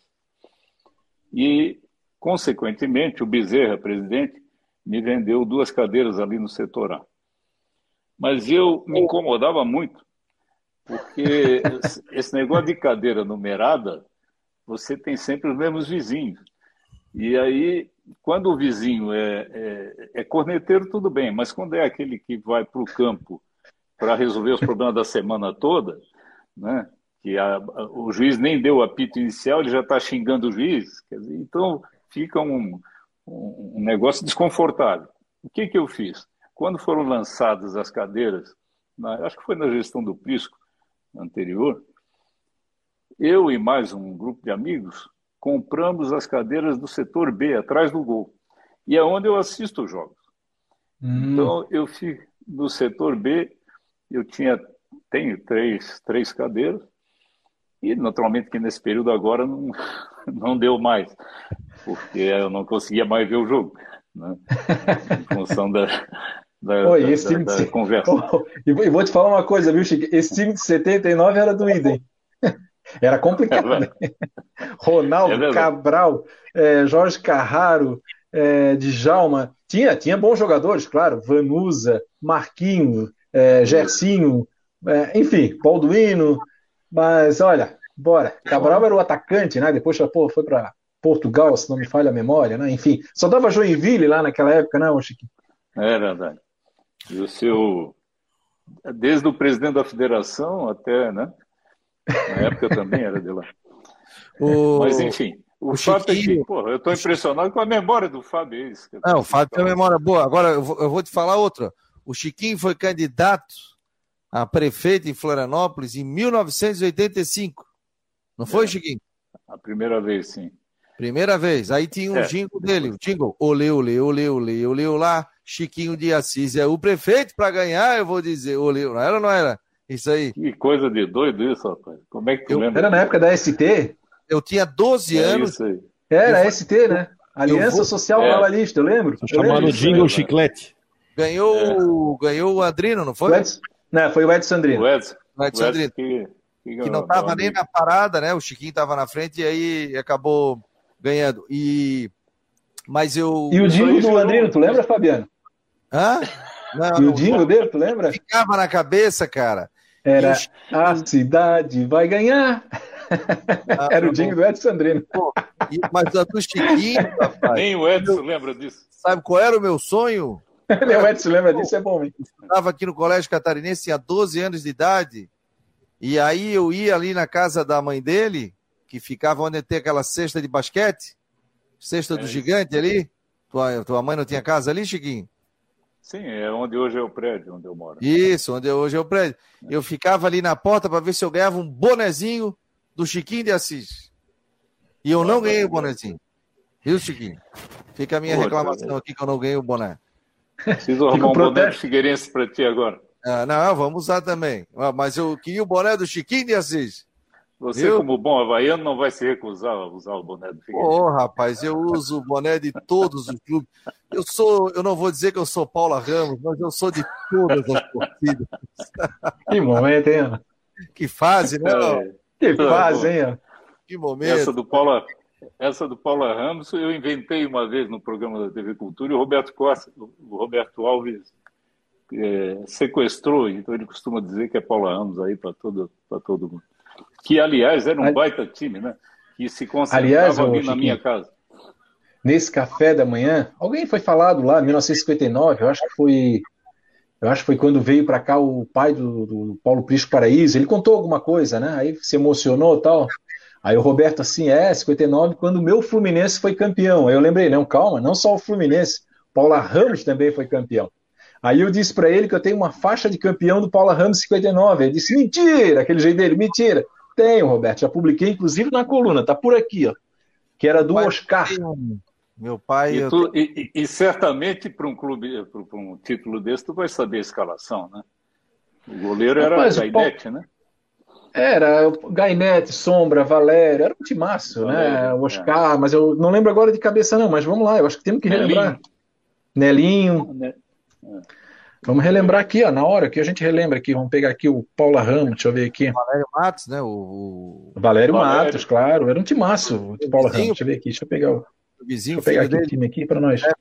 E Consequentemente, o Bezerra, presidente, me vendeu duas cadeiras ali no setor A. Mas eu me incomodava muito, porque [LAUGHS] esse negócio de cadeira numerada, você tem sempre os mesmos vizinhos. E aí, quando o vizinho é, é, é corneteiro, tudo bem, mas quando é aquele que vai para o campo para resolver os problemas da semana toda, né, que a, o juiz nem deu o apito inicial, ele já está xingando o juiz. Dizer, então, fica um, um negócio desconfortável. O que, que eu fiz? quando foram lançadas as cadeiras, na, acho que foi na gestão do Prisco anterior, eu e mais um grupo de amigos compramos as cadeiras do setor B, atrás do gol. E é onde eu assisto os jogos. Hum. Então, eu fico no setor B, eu tinha, tenho três, três cadeiras, e naturalmente que nesse período agora não, [LAUGHS] não deu mais, porque eu não conseguia mais ver o jogo, né? [LAUGHS] em função da, da, Oi, esse time da, de... conversa. [LAUGHS] Oh, e vou te falar uma coisa, viu, Chico? Esse time de 79 era do Idem. [LAUGHS] Era complicado. É né? Ronaldo, é Cabral, é, Jorge Carraro, é, Djalma. Tinha, tinha bons jogadores, claro. Vanusa, Marquinho, é, Gersinho, é, enfim, Balduino. Mas olha, bora. Cabral era o atacante, né? Depois pô, foi para Portugal, se não me falha a memória, né? Enfim, só dava Joinville lá naquela época, né, Chiquinho? É verdade. E o seu. Desde o presidente da federação até, né? Na época também era de lá. O... Mas, enfim, o, o fato Chiquinho... é que, porra, eu estou impressionado com a memória do Fábio. É isso Não, o Fábio tem uma memória boa. Agora, eu vou, eu vou te falar outra. O Chiquinho foi candidato a prefeito em Florianópolis em 1985. Não foi, é, Chiquinho? A primeira vez, sim. Primeira vez. Aí tinha um é. jingle dele, o jingle. Olê, olê, olê, olê, olê, olá. Chiquinho de Assis é o prefeito para ganhar, eu vou dizer. Olê, não era ou não era? Isso aí. Que coisa de doido isso, rapaz. Como é que tu eu, lembra? Era na época da ST? Eu tinha 12 é anos. Isso aí. Era eu, ST, né? Aliança vou... Social é. Trabalhista, eu lembro. Eu chamando Jingle Chiclete. Ganhou, é. ganhou o Adrino, não foi? O Edson, não, foi o Edson Andrino. O Edson, o Edson, o Edson Andrino. Que, que, que não estava nem na parada, né? O Chiquinho estava na frente e aí acabou ganhando. E mas eu. E o Dingo do Andrino, tu lembra, Fabiano? Hã? Não, e o Dingo dele, tu lembra? Ficava na cabeça, cara. Era a cidade vai ganhar. Ah, Era o Dingo do Edson Andrino. Pô, mas a do Chiquinho, [LAUGHS] rapaz. Nem o Edson lembra disso. Sabe qual era o meu sonho? [LAUGHS] Nem o Edson lembra disso, é bom, hein? Estava aqui no Colégio Catarinense, tinha 12 anos de idade. E aí eu ia ali na casa da mãe dele, que ficava onde tem aquela cesta de basquete, cesta é do gigante ali. Tua, tua mãe não tinha casa ali, Chiquinho? Sim, é onde hoje é o prédio, onde eu moro. Isso, onde hoje é o prédio. É. Eu ficava ali na porta para ver se eu ganhava um bonezinho do Chiquinho de Assis. E eu não ganhei o bonezinho. Viu, Chiquinho? Fica a minha Pô, reclamação cara. aqui que eu não ganhei o boné. Preciso arrumar um boné do Figueirense para ti agora. Ah, não, vamos usar também. Ah, mas eu queria o boné do Chiquinho de Assis. Você, eu... como bom havaiano, não vai se recusar a usar o boné do Figueirense. Ô, oh, rapaz, eu uso o boné de todos os clubes. Eu sou, eu não vou dizer que eu sou Paula Ramos, mas eu sou de todas as torcidas. Que momento, hein? Que fase, né? É. Que fase, hein? Que momento. Essa do Paula, essa do Paula Ramos, eu inventei uma vez no programa da TV Cultura e o Roberto Costa, o Roberto Alves é, sequestrou, então ele costuma dizer que é Paula Ramos aí para todo, todo mundo que aliás era um baita time, né? Que se concentrava aliás, ali na minha casa. Nesse café da manhã, alguém foi falado lá, em 1959, eu acho que foi, eu acho que foi quando veio para cá o pai do, do Paulo Prisco Paraíso, ele contou alguma coisa, né? Aí se emocionou tal. Aí o Roberto assim, é, 59, quando o meu Fluminense foi campeão. Aí eu lembrei, não, calma, não só o Fluminense, Paula Ramos também foi campeão. Aí eu disse para ele que eu tenho uma faixa de campeão do Paula Ramos 59. Ele disse, mentira, aquele jeito dele, mentira. Tenho, Roberto. Já publiquei, inclusive, na coluna. Tá por aqui, ó. Que era do pai Oscar. Meu pai. E, tu, e, e certamente, para um clube, para um título desse, tu vai saber a escalação, né? O goleiro era Rapaz, Gainete, né? Era Gainete, Sombra, Valério, era um timaço, né? Valério, né? O Oscar, é. mas eu não lembro agora de cabeça, não, mas vamos lá, eu acho que temos que relembrar. Nelinho. Nelinho. É. Vamos relembrar aqui, ó, na hora que a gente relembra aqui, vamos pegar aqui o Paula Ramos, deixa eu ver aqui. Valério Matos, né? O, Valério, Valério, Matos, claro, era um timaço o Paula Ramos. Deixa eu ver aqui, deixa eu pegar o. Vizinho, deixa eu pegar aqui o time aqui para nós. É.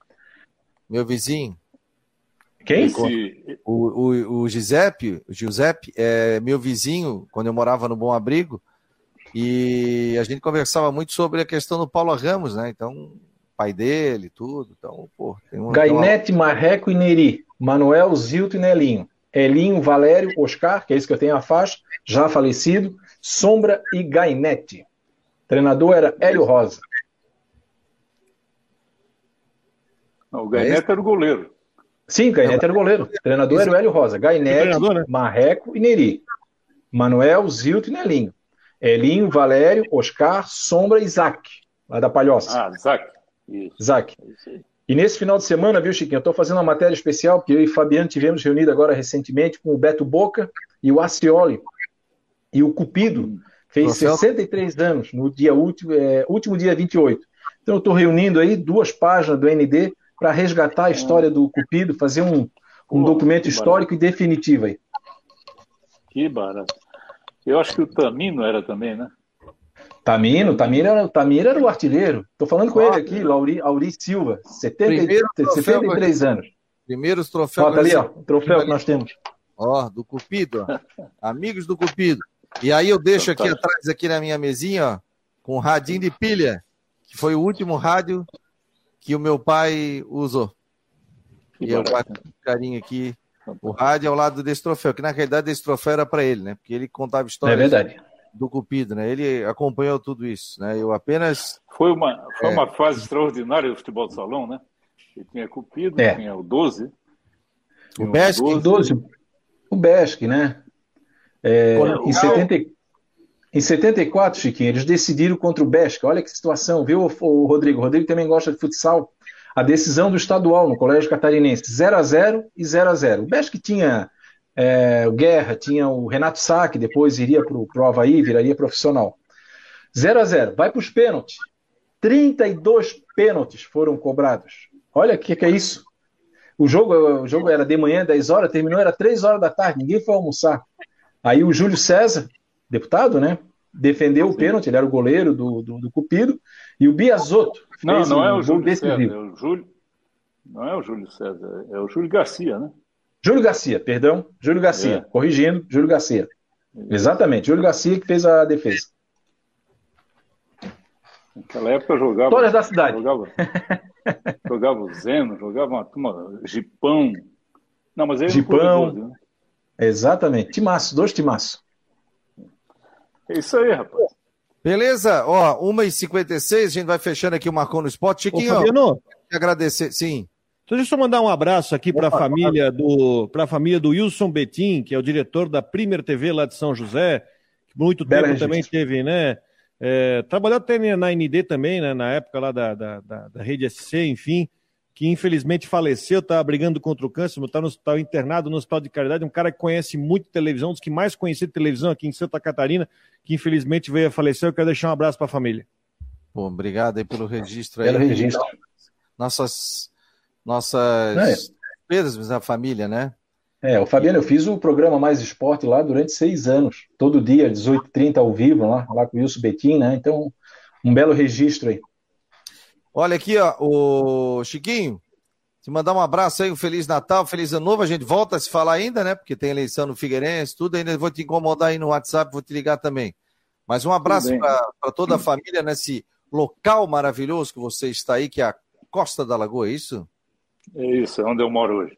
Meu vizinho. Quem? Esse... O, o, o Giuseppe, o Giuseppe é meu vizinho quando eu morava no Bom Abrigo e a gente conversava muito sobre a questão do Paulo Ramos, né? Então, pai dele, tudo. Então, pô, tem um, Gainete, uma... Marreco e Neri. Manuel, Zilto e Nelinho. Elinho, Valério, Oscar, que é esse que eu tenho a faixa, já falecido, Sombra e Gainete. treinador era Hélio Rosa. Não, o Gainete é era o goleiro. Sim, Gainete era o goleiro. O treinador era o Hélio Rosa. Gainete, né? Marreco e Neri. Manuel, Zilto e Nelinho. Elinho, Valério, Oscar, Sombra e Isaac, lá da Palhoça. Ah, Isaac. Isso. Isaac. E nesse final de semana, viu, Chiquinho, eu estou fazendo uma matéria especial, porque eu e Fabiano tivemos reunido agora recentemente com o Beto Boca e o Acioli. E o Cupido fez Professor? 63 anos, no dia último, é, último dia 28. Então eu estou reunindo aí duas páginas do ND para resgatar a história do Cupido, fazer um, um documento histórico barato. e definitivo aí. Que barato. Eu acho que o Tamino era também, né? Tamino, Tamino era, Tamino era o artilheiro. Estou falando com ele aqui, Lauri, Auri Silva, 70, 73 anos. Primeiros troféus. Olha ali, ó, o troféu que nós temos. Ó, do Cupido, ó. Amigos do Cupido. E aí eu deixo aqui atrás, aqui na minha mesinha, ó, com o radinho de pilha, que foi o último rádio que o meu pai usou. Que e eu guardo com carinho aqui o rádio ao lado desse troféu, que na realidade esse troféu era para ele, né? Porque ele contava histórias é verdade. Do Cupido, né? Ele acompanhou tudo isso, né? Eu apenas. Foi uma, foi é... uma fase extraordinária do futebol de salão, né? Ele tinha Cupido, é. tinha o 12. O Besque. 12. 12. O Besque, né? É, em, 70, em 74, Chiquinho, eles decidiram contra o Besque. Olha que situação, viu, o Rodrigo? O Rodrigo também gosta de futsal a decisão do estadual no Colégio Catarinense, 0 a 0 e 0 a 0 O Besc tinha é, o Guerra, tinha o Renato Sá, que depois iria para o Havaí, viraria profissional. 0 a 0 vai para os pênaltis. 32 pênaltis foram cobrados. Olha o que, que, é isso. O jogo, o jogo era de manhã, 10 horas, terminou, era 3 horas da tarde, ninguém foi almoçar. Aí o Júlio César, deputado, né? Defendeu o pênalti, ele era o goleiro do, do, do Cupido, e o Biasotto não, não é o Júlio César, é o Júlio. Não é o Júlio César, é o Júlio Garcia, né? Júlio Garcia, perdão, Júlio Garcia, é. corrigindo, Júlio Garcia. Exatamente, Júlio Garcia que fez a defesa. Naquela época eu jogava. Histórias da cidade. Jogava, [LAUGHS] jogava o Zeno, jogava uma turma, Gipão. Não, mas ele Gipão. Né? Exatamente, timaço, dois timaços. É isso aí, rapaz. Beleza? Ó, 1h56, a gente vai fechando aqui o Marcou no Esporte. Chiquinho, Ô, Fabiano, agradecer. Sim. Então, deixa eu mandar um abraço aqui para a família do para a família do Wilson Betim, que é o diretor da Primer TV lá de São José, que muito Bela tempo também teve, né? É, trabalhou até na ND também, né? Na época lá da, da, da, da rede SC, enfim que infelizmente faleceu, está brigando contra o câncer, está tá internado no Hospital de Caridade, um cara que conhece muito televisão, um dos que mais conhece televisão aqui em Santa Catarina, que infelizmente veio a falecer. Eu quero deixar um abraço para a família. Bom, obrigado aí pelo registro aí. Pelo registro. Nossas, nossas é. da família, né? É, o Fabiano, eu fiz o programa Mais Esporte lá durante seis anos, todo dia, 18h30 ao vivo, lá, lá com o Wilson Betim, né? Então, um belo registro aí. Olha aqui, ó, o Chiquinho, te mandar um abraço aí, um Feliz Natal, Feliz Ano Novo. A gente volta a se falar ainda, né? Porque tem eleição no Figueirense, tudo. Ainda vou te incomodar aí no WhatsApp, vou te ligar também. Mas um abraço para toda a família nesse local maravilhoso que você está aí, que é a Costa da Lagoa, é isso? É isso, é onde eu moro hoje.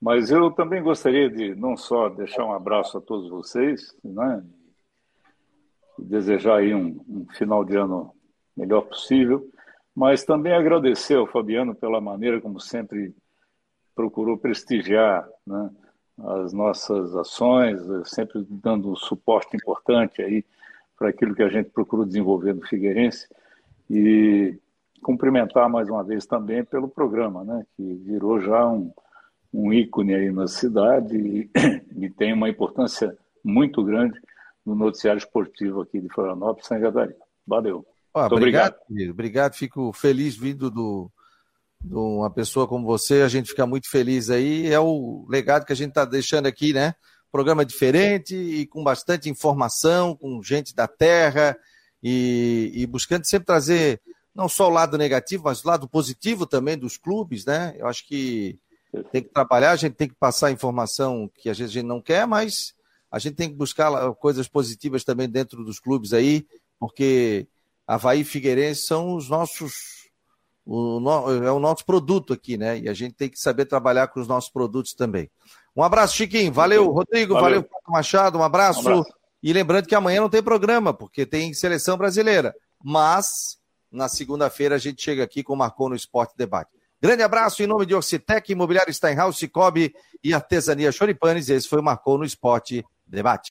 Mas eu também gostaria de não só deixar um abraço a todos vocês, né? Desejar aí um, um final de ano melhor possível mas também agradecer ao Fabiano pela maneira como sempre procurou prestigiar né, as nossas ações, sempre dando um suporte importante aí para aquilo que a gente procurou desenvolver no Figueirense e cumprimentar mais uma vez também pelo programa, né, que virou já um, um ícone aí na cidade e, [COUGHS] e tem uma importância muito grande no noticiário esportivo aqui de Florianópolis, São Catarina. Valeu. Muito obrigado, obrigado. Obrigado, fico feliz vindo do, de uma pessoa como você. A gente fica muito feliz aí. É o legado que a gente está deixando aqui, né? Programa diferente e com bastante informação, com gente da terra e, e buscando sempre trazer não só o lado negativo, mas o lado positivo também dos clubes, né? Eu acho que tem que trabalhar, a gente tem que passar informação que às vezes a gente não quer, mas a gente tem que buscar coisas positivas também dentro dos clubes aí, porque Havaí e Figueirense são os nossos. O, é o nosso produto aqui, né? E a gente tem que saber trabalhar com os nossos produtos também. Um abraço, Chiquinho. Valeu, Rodrigo. Valeu, valeu Machado. Um abraço. um abraço. E lembrando que amanhã não tem programa, porque tem seleção brasileira. Mas na segunda-feira a gente chega aqui com o Marcou no Esporte Debate. Grande abraço em nome de Orcitec, Imobiliário Steinhaus, Cicobi e Artesania Choripanes. Esse foi o Marcou no Esporte Debate.